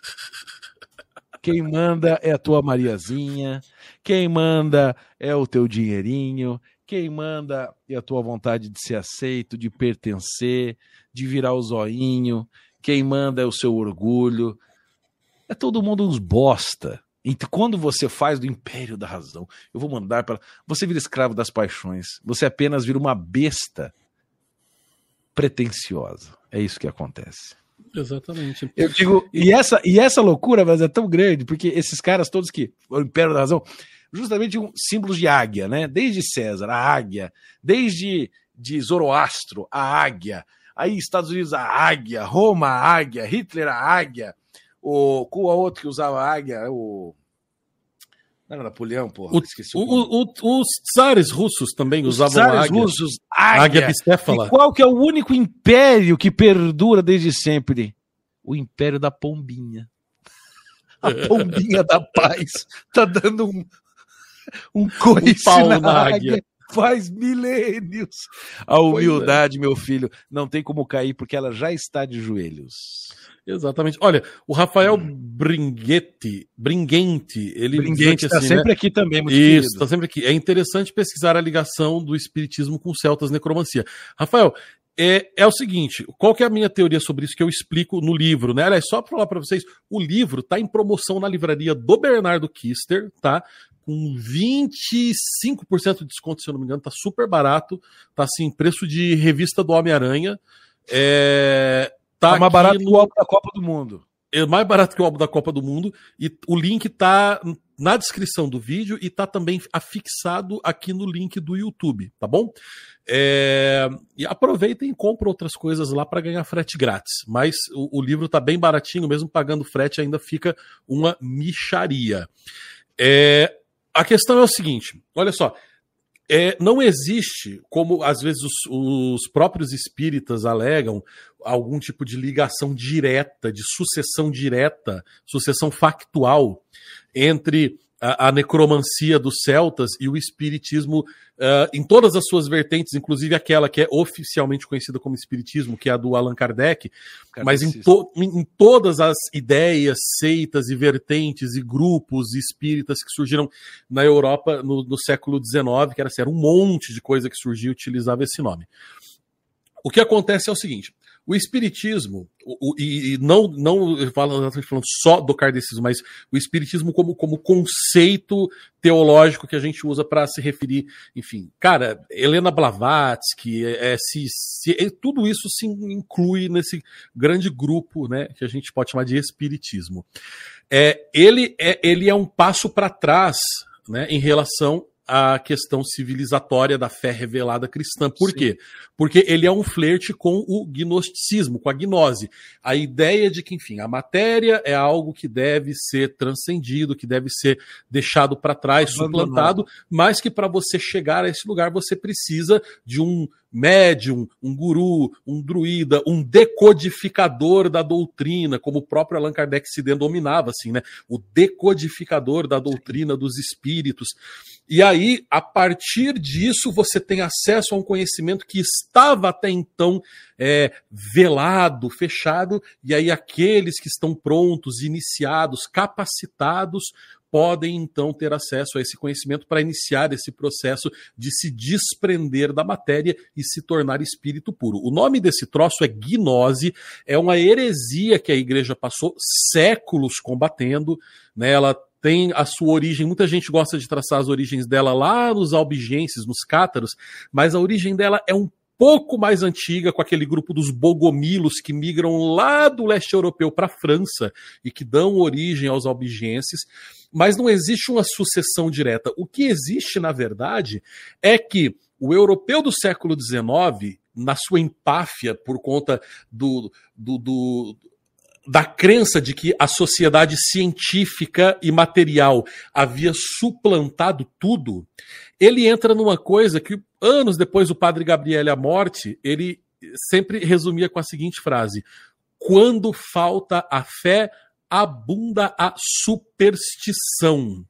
Quem manda é a tua Mariazinha, quem manda é o teu dinheirinho, quem manda é a tua vontade de ser aceito, de pertencer, de virar o zoinho, quem manda é o seu orgulho. É todo mundo uns bosta. Então, quando você faz do império da razão, eu vou mandar para. Você vira escravo das paixões. Você apenas vira uma besta pretensiosa. É isso que acontece. Exatamente. Eu digo, e essa, e essa loucura, mas é tão grande, porque esses caras todos que. O império da razão, justamente um símbolos de águia, né? Desde César, a águia, desde de Zoroastro, a águia. Aí, Estados Unidos, a águia, Roma, a águia, Hitler, a águia o, qual a outro que usava águia? O. Não era Napoleão, porra. O, Esqueci o, o, o, os tsares russos também os usavam águia. Os russos, águia. Águia bicéfala. E qual que é o único império que perdura desde sempre? O império da pombinha. A pombinha da paz tá dando um, um coice um na, na águia. águia. Faz milênios. A humildade, é. meu filho, não tem como cair porque ela já está de joelhos. Exatamente. Olha, o Rafael hum. Bringuetti, Bringuente, ele Bringuente está assim, sempre né? aqui também, muito Isso, está sempre aqui. É interessante pesquisar a ligação do espiritismo com celtas necromancia. Rafael, é, é o seguinte, qual que é a minha teoria sobre isso que eu explico no livro, né? Aliás, só para falar para vocês, o livro está em promoção na livraria do Bernardo Kister, tá? Com 25% de desconto, se eu não me engano, tá super barato, tá assim, preço de revista do Homem-Aranha. É, Tá, tá mais barato no... que o álbum da Copa do Mundo. É mais barato que o álbum da Copa do Mundo. E o link tá na descrição do vídeo e tá também afixado aqui no link do YouTube, tá bom? É... E aproveitem e comprem outras coisas lá para ganhar frete grátis. Mas o, o, livro tá bem baratinho, mesmo pagando frete ainda fica uma micharia. É... A questão é o seguinte: olha só. É, não existe, como às vezes os, os, próprios espíritas alegam, algum tipo de ligação direta, de sucessão direta, sucessão factual entre a, a necromancia dos celtas e o espiritismo uh, em todas as suas vertentes, inclusive aquela que é oficialmente conhecida como espiritismo, que é a do Allan Kardec, mas em, to, em, em, todas as ideias, seitas e vertentes e grupos espíritas que surgiram na Europa no, no século XIX, que era, assim, era um monte de coisa que surgiu e utilizava esse nome. O que acontece é o seguinte: o espiritismo, o, o, e não, não falando, falando só do kardecismo, mas o espiritismo como, como conceito teológico que a gente usa para se referir, enfim, cara, Helena Blavatsky, é, é, se, se, é, tudo isso se inclui nesse grande grupo, né, que a gente pode chamar de espiritismo. É, ele, é, ele é um passo para trás, né, em relação a questão civilizatória da fé revelada cristã. Por Sim. quê? Porque ele é um flerte com o gnosticismo, com a gnose. A ideia de que, enfim, a matéria é algo que deve ser transcendido, que deve ser deixado para trás, suplantado, mas que para você chegar a esse lugar você precisa de um médium, um guru, um druida, um decodificador da doutrina, como o próprio Allan Kardec se denominava assim, né? O decodificador da doutrina dos espíritos. E aí, a partir disso, você tem acesso a um conhecimento que estava até então é, velado, fechado, e aí aqueles que estão prontos, iniciados, capacitados, podem então ter acesso a esse conhecimento para iniciar esse processo de se desprender da matéria e se tornar espírito puro. O nome desse troço é gnose, é uma heresia que a igreja passou séculos combatendo, né? Ela tem a sua origem, muita gente gosta de traçar as origens dela lá nos albigenses, nos cátaros, mas a origem dela é um pouco mais antiga, com aquele grupo dos bogomilos que migram lá do leste europeu para a França e que dão origem aos albigenses, mas não existe uma sucessão direta. O que existe, na verdade, é que o europeu do século XIX, na sua empáfia por conta do, do, do da crença de que a sociedade científica e material havia suplantado tudo, ele entra numa coisa que anos depois do padre Gabriel a morte, ele sempre resumia com a seguinte frase: quando falta a fé, abunda a superstição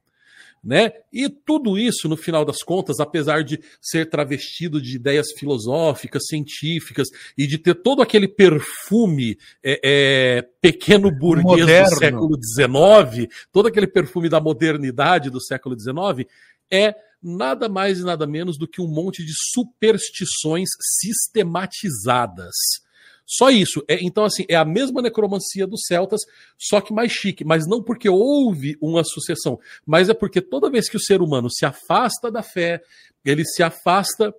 né? E tudo isso, no final das contas, apesar de ser travestido de ideias filosóficas, científicas e de ter todo aquele perfume é, é, pequeno burguês Moderno. do século XIX, todo aquele perfume da modernidade do século XIX, é nada mais e nada menos do que um monte de superstições sistematizadas. Só isso. É, então, assim, é a mesma necromancia dos celtas, só que mais chique. Mas não porque houve uma sucessão, mas é porque toda vez que o ser humano se afasta da fé, ele se afasta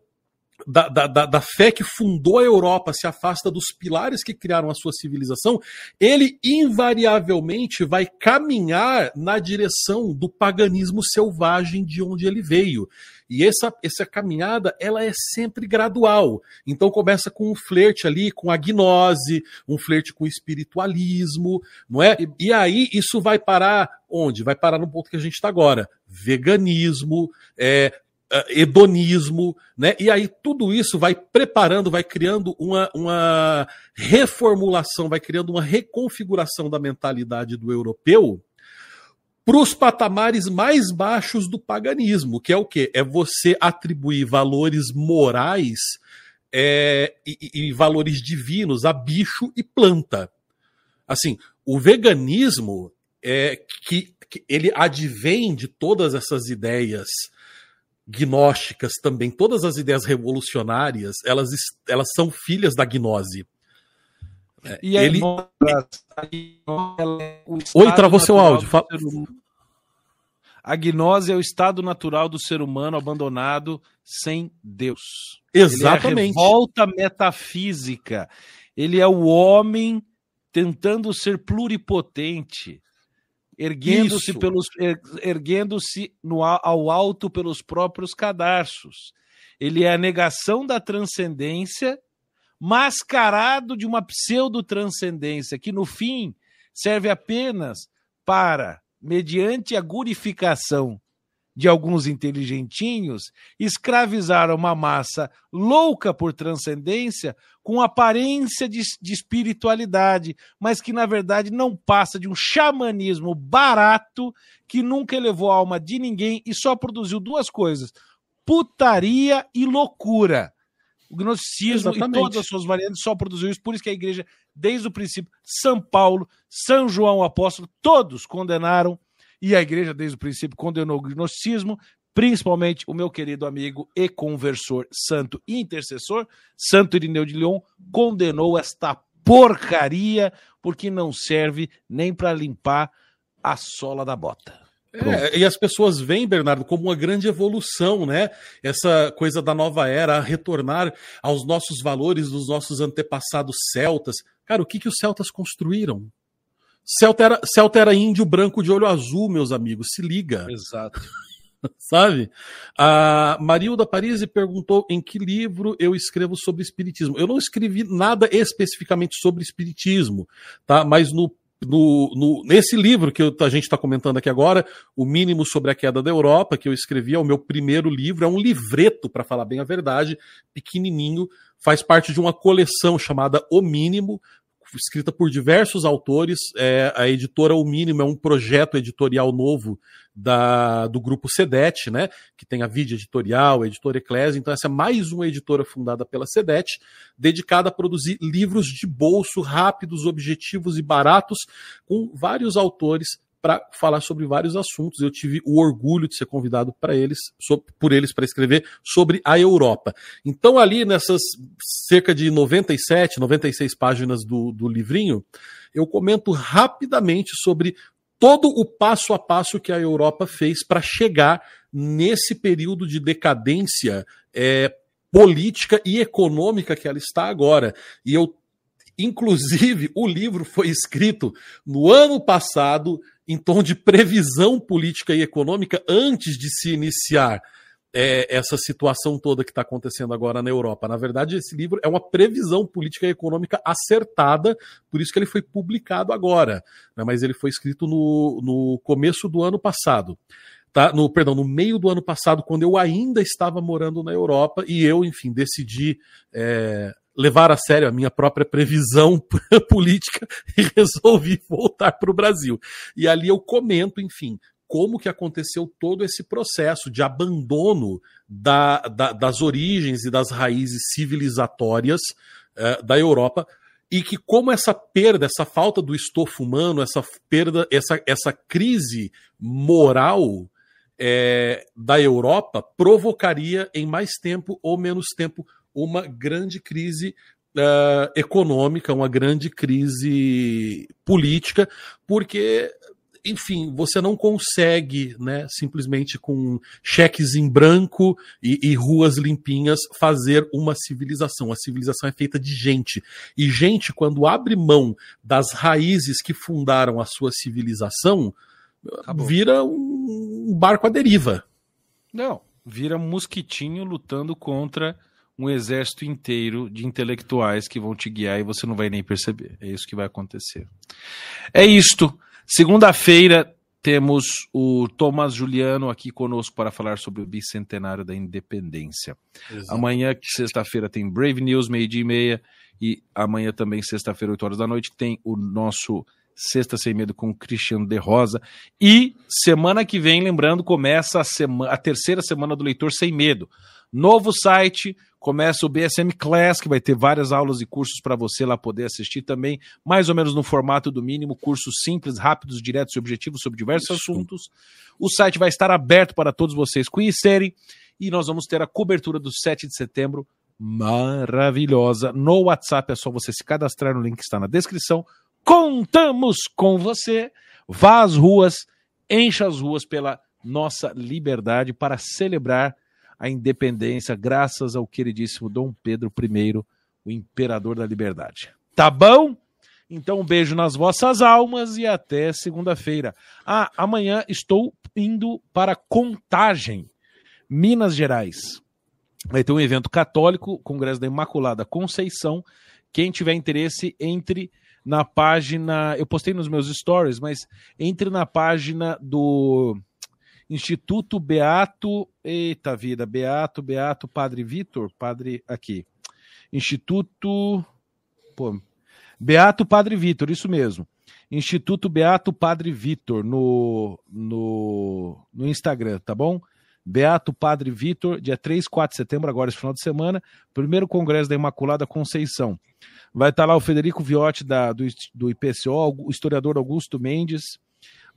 da, da, da, fé que fundou a Europa, se afasta dos pilares que criaram a sua civilização, ele invariavelmente vai caminhar na direção do paganismo selvagem de onde ele veio. E essa, essa caminhada, ela é sempre gradual. Então começa com um flerte ali, com a gnose, um flerte com o espiritualismo, não é? E, e aí isso vai parar onde? Vai parar no ponto que a gente está agora. Veganismo, é, hedonismo, né? E aí tudo isso vai preparando, vai criando uma, uma reformulação, vai criando uma reconfiguração da mentalidade do europeu para os patamares mais baixos do paganismo, que é o quê? É você atribuir valores morais é, e, e valores divinos a bicho e planta. Assim, o veganismo é que, que ele advém de todas essas ideias gnósticas também, todas as ideias revolucionárias, elas, elas são filhas da gnose. É, e ele... Oi, travou seu áudio. Fala... A gnose é o estado natural do ser humano abandonado sem Deus. Exatamente. Ele é revolta metafísica. Ele é o homem tentando ser pluripotente, erguendo-se pelos er, erguendo-se ao alto pelos próprios cadarços. Ele é a negação da transcendência mascarado de uma pseudo-transcendência que, no fim, serve apenas para, mediante a gurificação de alguns inteligentinhos, escravizar uma massa louca por transcendência com aparência de, de, espiritualidade, mas que na verdade não passa de um xamanismo barato que nunca elevou a alma de ninguém e só produziu duas coisas: putaria e loucura. O gnosticismo Exatamente. e todas as suas variantes só produziu isso, por isso que a igreja, desde o princípio, São Paulo, São João Apóstolo, todos condenaram, e a igreja, desde o princípio, condenou o gnosticismo, principalmente o meu querido amigo e conversor, santo e intercessor, Santo Irineu de Leão, condenou esta porcaria, porque não serve nem para limpar a sola da bota. É, e as pessoas veem, Bernardo, como uma grande evolução, né? Essa coisa da nova era, retornar aos nossos valores dos nossos antepassados celtas. Cara, o que, que os celtas construíram? Celta era, Celta era índio branco de olho azul, meus amigos, se liga. Exato. Sabe? A Marilda Parisi perguntou em que livro eu escrevo sobre espiritismo. Eu não escrevi nada especificamente sobre espiritismo, tá? Mas no no, no, nesse livro que eu, a gente está comentando aqui agora, O Mínimo sobre a Queda da Europa, que eu escrevi, é o meu primeiro livro, é um livreto, para falar bem a verdade, pequenininho, faz parte de uma coleção chamada O Mínimo, escrita por diversos autores. É, a editora O Mínimo é um projeto editorial novo da, do grupo Sedete, né? Que tem a Vídeo Editorial, a editora Eclésia. Então, essa é mais uma editora fundada pela Sedete, dedicada a produzir livros de bolso rápidos, objetivos e baratos, com vários autores para falar sobre vários assuntos. Eu tive o orgulho de ser convidado para eles, por eles para escrever sobre a Europa. Então, ali nessas cerca de 97, 96 páginas do, do livrinho, eu comento rapidamente sobre todo o passo a passo que a Europa fez para chegar nesse período de decadência é, política e econômica que ela está agora. E eu, inclusive, o livro foi escrito no ano passado em tom de previsão política e econômica antes de se iniciar é, essa situação toda que está acontecendo agora na Europa. Na verdade, esse livro é uma previsão política e econômica acertada, por isso que ele foi publicado agora, né? mas ele foi escrito no, no começo do ano passado. Tá? No, perdão, no meio do ano passado, quando eu ainda estava morando na Europa, e eu, enfim, decidi é, levar a sério a minha própria previsão política e resolvi voltar para o Brasil. E ali eu comento, enfim, como que aconteceu todo esse processo de abandono da, da, das origens e das raízes civilizatórias uh, da Europa e que como essa perda, essa falta do estofo humano, essa perda, essa, essa crise moral é, da Europa provocaria em mais tempo ou menos tempo uma grande crise uh, econômica, uma grande crise política, porque enfim, você não consegue, né, simplesmente com cheques em branco e, e, ruas limpinhas, fazer uma civilização. A civilização é feita de gente. E gente, quando abre mão das raízes que fundaram a sua civilização, Acabou. vira um barco à deriva. Não, vira um mosquitinho lutando contra um exército inteiro de intelectuais que vão te guiar e você não vai nem perceber. É isso que vai acontecer. É isto. Segunda-feira temos o Thomas Juliano aqui conosco para falar sobre o bicentenário da independência. Exato. Amanhã, sexta-feira, tem Brave News, meio-dia e meia. E amanhã também, sexta-feira, 8 horas da noite, tem o nosso Sexta Sem Medo com o Cristiano De Rosa. E semana que vem, lembrando, começa a, semana, a terceira semana do Leitor Sem Medo. Novo site, começa o BSM Class, que vai ter várias aulas e cursos para você lá poder assistir também, mais ou menos no formato do mínimo, cursos simples, rápidos, diretos e objetivos sobre diversos Isso. assuntos. O site vai estar aberto para todos vocês conhecerem e nós vamos ter a cobertura do 7 de setembro maravilhosa. No WhatsApp é só você se cadastrar no link que está na descrição. Contamos com você. Vá às ruas, encha as ruas pela nossa liberdade para celebrar a independência, graças ao queridíssimo Dom Pedro I, o imperador da liberdade. Tá bom? Então, um beijo nas vossas almas e até segunda-feira. Ah, amanhã estou indo para Contagem, Minas Gerais. Vai ter um evento católico, Congresso da Imaculada Conceição. Quem tiver interesse, entre na página. Eu postei nos meus stories, mas entre na página do Instituto Beato, eita vida, Beato, Beato, Padre Vitor, Padre aqui. Instituto, pô, Beato Padre Vitor, isso mesmo. Instituto Beato Padre Vitor no, no, no Instagram, tá bom? Beato Padre Vitor, dia 3, 4 de setembro, agora esse final de semana, primeiro congresso da Imaculada Conceição. Vai estar lá o Federico Viotti da, do, do IPCO, o historiador Augusto Mendes,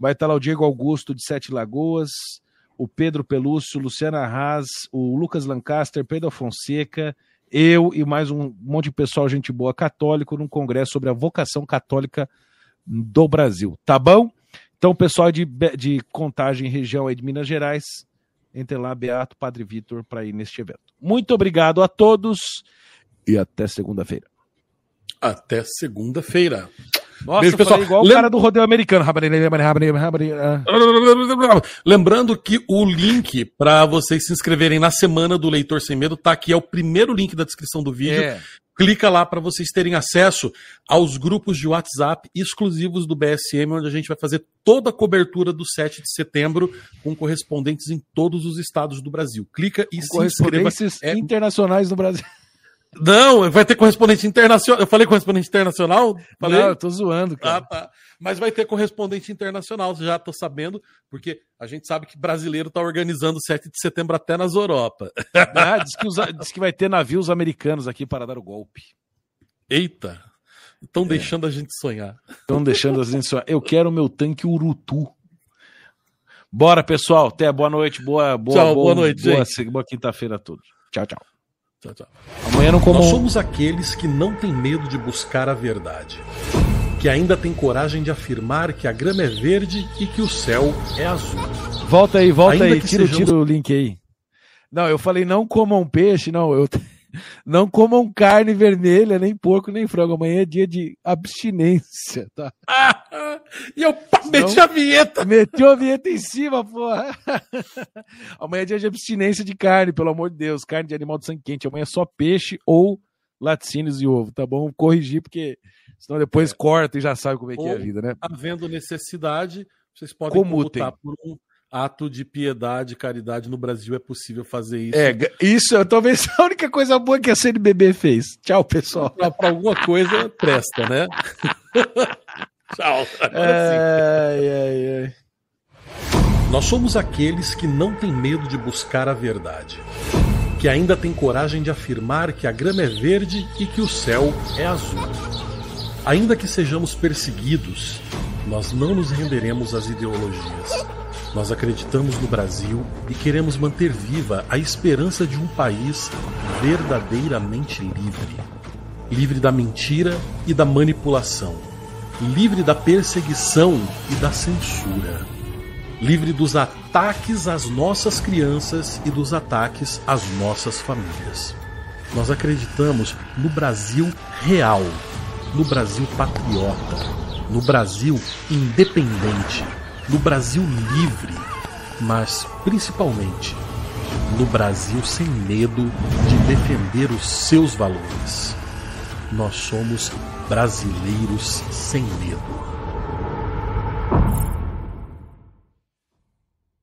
Vai estar lá o Diego Augusto de Sete Lagoas, o Pedro Pelúcio, Luciana Haas, o Lucas Lancaster, Pedro Fonseca, eu e mais um monte de pessoal, gente boa, católico, num congresso sobre a vocação católica do Brasil. Tá bom? Então, pessoal de, de contagem região aí de Minas Gerais, entre lá, Beato, Padre Vitor, para ir neste evento. Muito obrigado a todos e até segunda-feira. Até segunda-feira. Nossa, Beijo, pessoal. igual Lem... o cara do rodeio americano. Lembrando que o link para vocês se inscreverem na semana do Leitor Sem Medo tá aqui, é o primeiro link da descrição do vídeo. É. Clica lá para vocês terem acesso aos grupos de WhatsApp exclusivos do BSM, onde a gente vai fazer toda a cobertura do 7 de setembro com correspondentes em todos os estados do Brasil. Clica e se inscreva. É... internacionais do Brasil. Não, vai ter correspondente internacional. Eu falei correspondente internacional? Falei? Não, eu tô zoando, cara. Ah, tá. Mas vai ter correspondente internacional, já tô sabendo, porque a gente sabe que brasileiro tá organizando o 7 de setembro até nas Europa. Ah, diz que, os, diz que vai ter navios americanos aqui para dar o golpe. Eita! Estão é. deixando a gente sonhar. Estão deixando a gente sonhar. Eu quero o meu tanque Urutu. Bora, pessoal. Até boa noite. Boa, boa, tchau, boa, boa noite, boa, boa quinta-feira a todos. Tchau, tchau. Tchau, tchau. Amanhã não como... Nós somos aqueles que não têm medo de buscar a verdade. Que ainda têm coragem de afirmar que a grama é verde e que o céu é azul. Volta aí, volta ainda aí, tira, sejamos... tira o link aí. Não, eu falei não comam peixe, não. Eu não comam carne vermelha, nem porco, nem frango. Amanhã é dia de abstinência, tá? e eu meti a vinheta. Meteu a vinheta em cima, porra. Amanhã é dia de abstinência de carne, pelo amor de Deus. Carne de animal de sangue quente. Amanhã é só peixe ou laticínios e ovo, tá bom? Corrigir, porque senão depois é. corta e já sabe como é que é a vida, né? Havendo necessidade, vocês podem Comutem. por um ato de piedade, caridade no Brasil é possível fazer isso. É, isso talvez a única coisa boa que a CNBB fez. Tchau, pessoal. Para alguma coisa presta, né? Tchau. Ai, ai, ai. Nós somos aqueles que não têm medo de buscar a verdade, que ainda têm coragem de afirmar que a grama é verde e que o céu é azul. Ainda que sejamos perseguidos, nós não nos renderemos às ideologias nós acreditamos no Brasil e queremos manter viva a esperança de um país verdadeiramente livre. Livre da mentira e da manipulação. Livre da perseguição e da censura. Livre dos ataques às nossas crianças e dos ataques às nossas famílias. Nós acreditamos no Brasil real, no Brasil patriota, no Brasil independente no Brasil livre, mas principalmente no Brasil sem medo de defender os seus valores. Nós somos brasileiros sem medo.